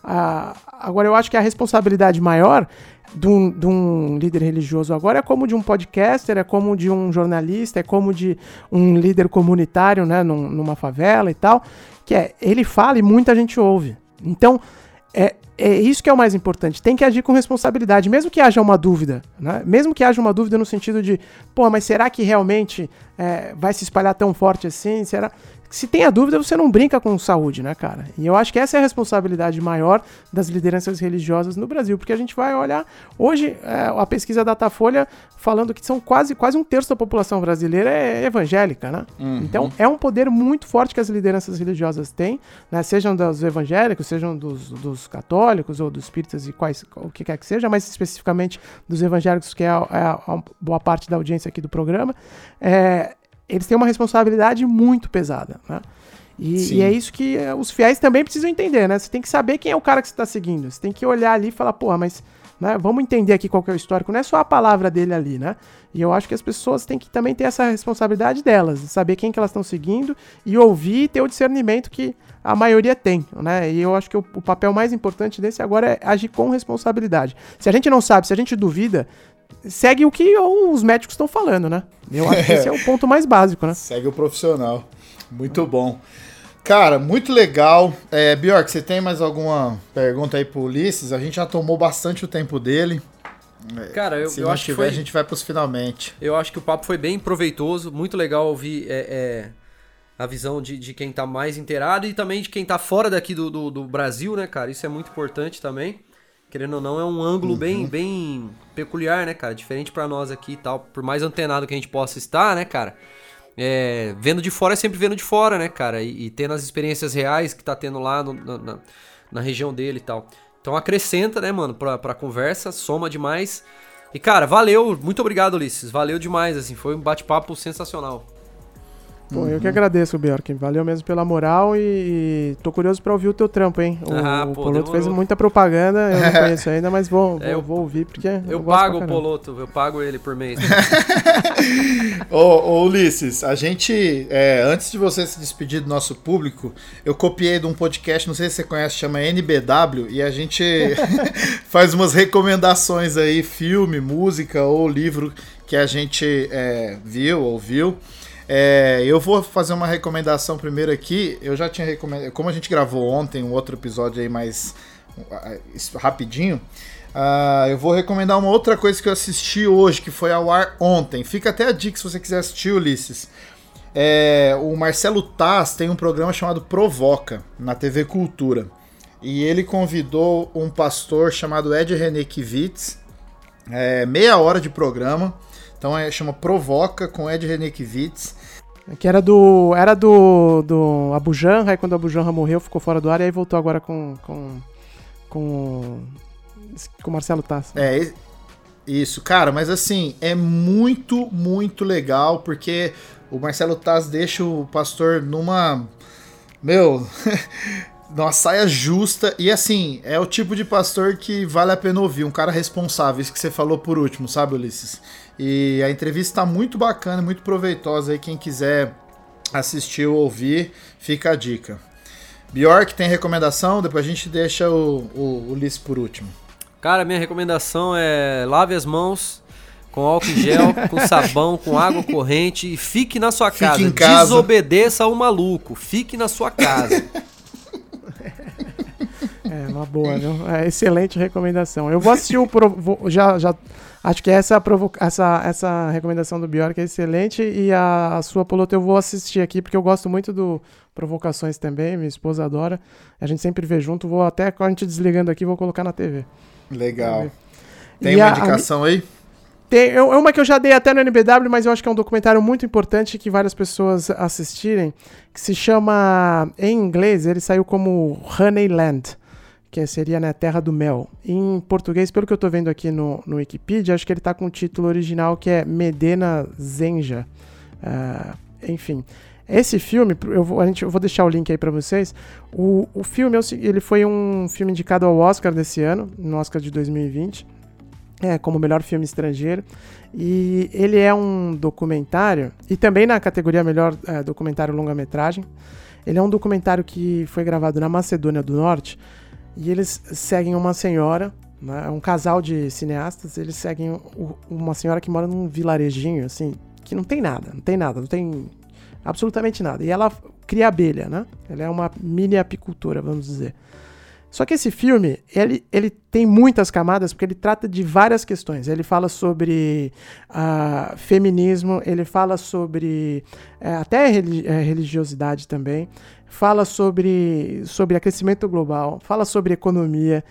Agora, eu acho que a responsabilidade maior de um, de um, líder religioso agora é como de um podcaster, é como de um jornalista, é como de um líder comunitário, né, num, numa favela e tal, que é, ele fala e muita gente ouve. Então, é, é isso que é o mais importante. Tem que agir com responsabilidade, mesmo que haja uma dúvida, né? Mesmo que haja uma dúvida no sentido de, pô, mas será que realmente é, vai se espalhar tão forte assim? Será? Se tem a dúvida, você não brinca com saúde, né, cara? E eu acho que essa é a responsabilidade maior das lideranças religiosas no Brasil, porque a gente vai olhar hoje é, a pesquisa Datafolha falando que são quase, quase um terço da população brasileira é evangélica, né? Uhum. Então é um poder muito forte que as lideranças religiosas têm, né? Sejam dos evangélicos, sejam dos, dos católicos ou dos espíritas e quais, o que quer que seja, mas especificamente dos evangélicos, que é a, é a boa parte da audiência aqui do programa. É, eles têm uma responsabilidade muito pesada, né? E, e, é isso que eh, os fiéis também precisam entender, né? Você tem que saber quem é o cara que você está seguindo. Você tem que olhar ali e falar, porra, mas né, vamos entender aqui qual é o histórico. Não é só a palavra dele ali, né? E eu acho que as pessoas têm que também ter essa responsabilidade delas, saber quem que elas estão seguindo e ouvir e ter o discernimento que a maioria tem, né? E eu acho que o, o papel mais importante desse agora é agir com responsabilidade. Se a gente não sabe, se a gente duvida, segue o que os médicos estão falando, né? Eu acho que esse é o ponto mais básico, né? Segue o profissional. Muito bom. Cara, muito legal. É, Bjork, você tem mais alguma pergunta aí pro Ulisses? A gente já tomou bastante o tempo dele. É, Cara, eu, Se eu não acho tiver, que foi, a gente vai pros finalmente. Eu acho que o papo foi bem proveitoso, muito legal ouvir é, é, a visão de, de quem tá mais inteirado e também de quem tá fora daqui do, do, do, Brasil, né, cara? Isso é muito importante também. Querendo ou não, é um ângulo uhum. bem, bem peculiar, né, cara? Diferente para nós aqui e tal. Por mais antenado que a gente possa estar, né, cara? É, vendo de fora é sempre vendo de fora, né, cara? E, e tendo as experiências reais que tá tendo lá no, na, na, região dele e tal. Então acrescenta, né, mano, pra, pra conversa, soma demais. E, cara, valeu, muito obrigado, Ulisses. Valeu demais, assim, foi um bate-papo sensacional. Pô, uhum. eu que agradeço, Bjork. Valeu mesmo pela moral e, e tô curioso pra ouvir o teu trampo, hein? O, ah, pô, o Poloto fez muita propaganda, eu não conheço ainda, mas vou, é, vou, eu, vou, ouvir porque. Eu, eu pago o Poloto, eu pago ele por mês. ô, ô, Ulisses, a gente, é, antes de você se despedir do nosso público, eu copiei de um podcast, não sei se você conhece, chama NBW, e a gente faz umas recomendações aí, filme, música ou livro que a gente é, viu, ouviu. É, eu vou fazer uma recomendação primeiro aqui. Eu já tinha recomendado. Como a gente gravou ontem um outro episódio aí mais uh, rapidinho. Uh, eu vou recomendar uma outra coisa que eu assisti hoje, que foi ao ar ontem. Fica até a dica se você quiser assistir, Ulisses. É, o Marcelo Taz tem um programa chamado Provoca na TV Cultura. E ele convidou um pastor chamado Ed René Kivitz. É, meia hora de programa. Então é, chama Provoca com Ed Renekiewicz. Que era do. Era do. do Abu Janra, aí quando o Abu Janra morreu, ficou fora do ar, e aí voltou agora com. com. com. com Marcelo Tass. É, isso, cara, mas assim, é muito, muito legal, porque o Marcelo Taz deixa o pastor numa. Meu. numa saia justa. E assim, é o tipo de pastor que vale a pena ouvir, um cara responsável, isso que você falou por último, sabe, Ulisses? E a entrevista está muito bacana, muito proveitosa aí. Quem quiser assistir ou ouvir, fica a dica. Bjork, tem recomendação? Depois a gente deixa o, o, o Ulisses por último. Cara, minha recomendação é lave as mãos com álcool em gel, com sabão, com água corrente e fique na sua casa. Fique em casa. Desobedeça ao maluco. Fique na sua casa. É, uma boa, viu? É, excelente recomendação. Eu vou assistir o. Pro, vou, já, já Acho que essa, essa, essa recomendação do Bjork é excelente e a, a sua Poloto eu vou assistir aqui porque eu gosto muito do Provocações também, minha esposa adora. A gente sempre vê junto, vou até a gente desligando aqui, vou colocar na TV. Legal. Tem e uma a, indicação aí? Tem, é uma que eu já dei até no NBW, mas eu acho que é um documentário muito importante que várias pessoas assistirem, que se chama, em inglês, ele saiu como Honeyland que seria né, Terra do Mel. Em português, pelo que eu estou vendo aqui no, no Wikipedia, acho que ele está com o título original que é Medena Zenja. Uh, enfim, esse filme, eu vou, a gente, eu vou deixar o link aí para vocês. O, o filme, ele foi um filme indicado ao Oscar desse ano, no Oscar de 2020, é, como melhor filme estrangeiro. E ele é um documentário, e também na categoria melhor é, documentário longa-metragem. Ele é um documentário que foi gravado na Macedônia do Norte, e eles seguem uma senhora, né, um casal de cineastas, eles seguem uma senhora que mora num vilarejinho, assim, que não tem nada, não tem nada, não tem absolutamente nada. E ela cria abelha, né? Ela é uma mini apicultora, vamos dizer. Só que esse filme, ele, ele tem muitas camadas, porque ele trata de várias questões. Ele fala sobre uh, feminismo, ele fala sobre uh, até uh, religiosidade também, fala sobre, sobre aquecimento global, fala sobre economia,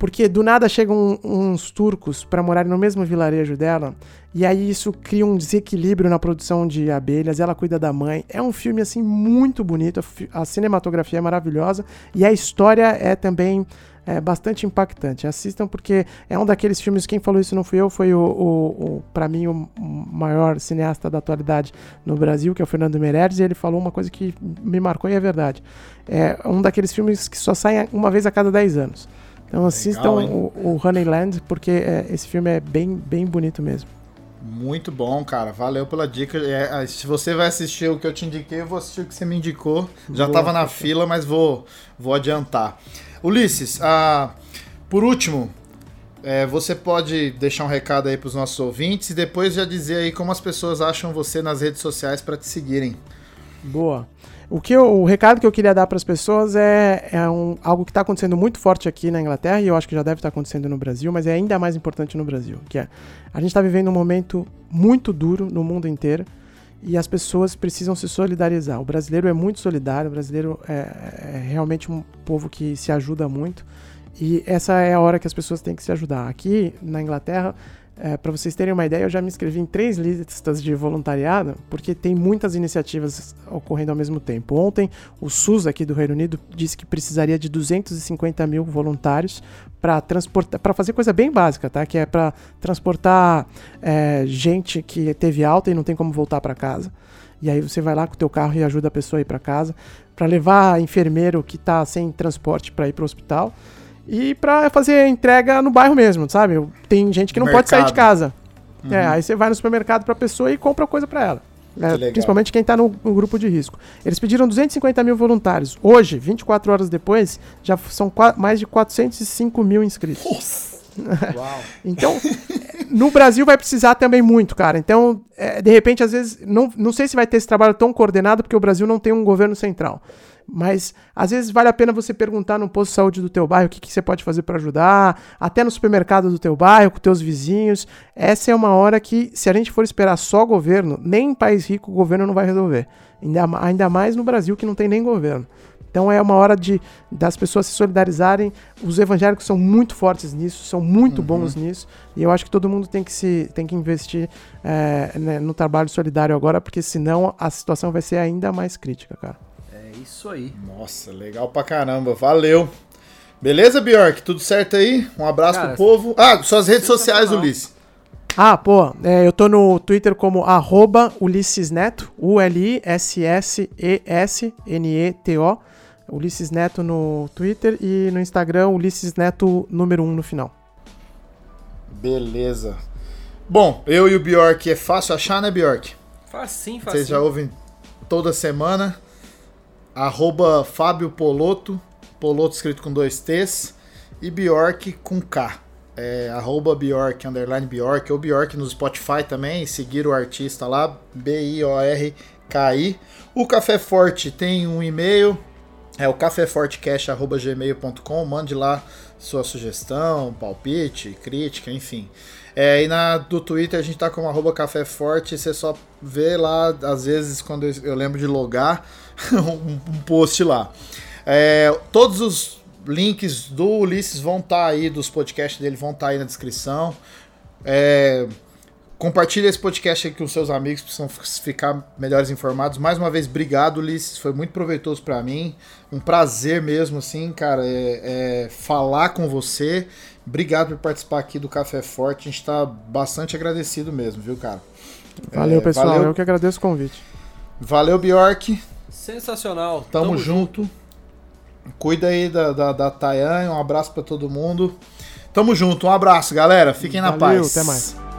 porque do nada chegam uns turcos para morarem no mesmo vilarejo dela, e aí isso cria um desequilíbrio na produção de abelhas, ela cuida da mãe. É um filme assim muito bonito, a cinematografia é maravilhosa e a história é também é bastante impactante. Assistam porque é um daqueles filmes, quem falou isso não fui eu, foi o, o, o para mim o maior cineasta da atualidade no Brasil, que é o Fernando Meirelles, e ele falou uma coisa que me marcou e é verdade. É um daqueles filmes que só sai uma vez a cada 10 anos. Então assistam Legal, o, o Honeyland, porque é, esse filme é bem, bem bonito mesmo. Muito bom, cara. Valeu pela dica. É, se você vai assistir o que eu te indiquei, eu vou assistir o que você me indicou. Já Boa, tava na fila, mas vou, vou adiantar. Ulisses, ah, por último, é, você pode deixar um recado aí para os nossos ouvintes e depois já dizer aí como as pessoas acham você nas redes sociais para te seguirem. Boa. O, que eu, o recado que eu queria dar para as pessoas é, é um, algo que está acontecendo muito forte aqui na Inglaterra e eu acho que já deve estar tá acontecendo no Brasil, mas é ainda mais importante no Brasil, que é a gente está vivendo um momento muito duro no mundo inteiro e as pessoas precisam se solidarizar. O brasileiro é muito solidário, o brasileiro é, é realmente um povo que se ajuda muito e essa é a hora que as pessoas têm que se ajudar. Aqui na Inglaterra é, para vocês terem uma ideia, eu já me inscrevi em três listas de voluntariado, porque tem muitas iniciativas ocorrendo ao mesmo tempo. Ontem, o SUS aqui do Reino Unido disse que precisaria de 250 mil voluntários para transportar, para fazer coisa bem básica, tá? Que é para transportar é, gente que teve alta e não tem como voltar para casa. E aí você vai lá com o teu carro e ajuda a pessoa a ir para casa, para levar enfermeiro que está sem transporte para ir para o hospital e para fazer entrega no bairro mesmo, sabe? Tem gente que não Mercado. pode sair de casa. Uhum. É, aí você vai no supermercado para a pessoa e compra coisa para ela. É, principalmente quem está no, no, grupo de risco. Eles pediram 250 mil voluntários. Hoje, 24 horas depois, já são mais de 405 mil inscritos. Nossa. então, no Brasil vai precisar também muito, cara. Então, é, de repente, às vezes, não, não sei se vai ter esse trabalho tão coordenado, porque o Brasil não tem um governo central. Mas às vezes vale a pena você perguntar no posto de saúde do teu bairro o que, que você pode fazer para ajudar, até no supermercado do teu bairro, com teus vizinhos. Essa é uma hora que, se a gente for esperar só governo, nem em país rico o governo não vai resolver. Ainda, ainda mais no Brasil que não tem nem governo. Então é uma hora de das pessoas se solidarizarem. Os evangélicos são muito fortes nisso, são muito uhum. bons nisso. E eu acho que todo mundo tem que se tem que investir é, né, no trabalho solidário agora, porque senão a situação vai ser ainda mais crítica, cara. Isso aí. Nossa, legal pra caramba. Valeu. Beleza, Bjork? Tudo certo aí? Um abraço Cara, pro povo. Ah, suas redes sociais, Ulisses. Ah, pô, é, eu tô no Twitter como arroba Ulisses Neto, U-L-I-S-S-E-S-N-E-T-O. Ulisses Neto no Twitter e no Instagram, Ulisses Neto número 1 no final. Beleza. Bom, eu e o Bjork é fácil achar, né, Bjork? Facinho, facinho. Vocês já ouvem toda semana arroba Fábio Poloto, Poloto escrito com dois T's, e Bjork com K. É, arroba Bjork, underline Bjork, ou Bjork no Spotify também, seguir o artista lá, B-I-O-R-K-I. O Café Forte tem um e-mail, é o caféfortecast.gmail.com, mande lá sua sugestão, palpite, crítica, enfim. É, e na do Twitter a gente tá com arroba Café Forte, você só vê lá, às vezes, quando eu, eu lembro de logar, um, post lá. É, todos os links do Ulisses vão estar tá aí, dos podcasts dele vão estar tá aí na descrição. É, compartilhe esse podcast aqui com seus amigos, precisam ficar melhores informados. Mais uma vez, obrigado, Ulisses, foi muito proveitoso para mim. Um prazer mesmo, assim, cara, é, é falar com você Obrigado por participar aqui do Café Forte. A gente está bastante agradecido mesmo, viu, cara? Valeu, é, pessoal. Valeu. Eu que agradeço o convite. Valeu, Bjork. Sensacional. Tamo, Tamo junto. junto. Cuida aí da, da, da Tayan. Um abraço para todo mundo. Tamo junto. Um abraço, galera. Fiquem Valeu, na paz. Até mais.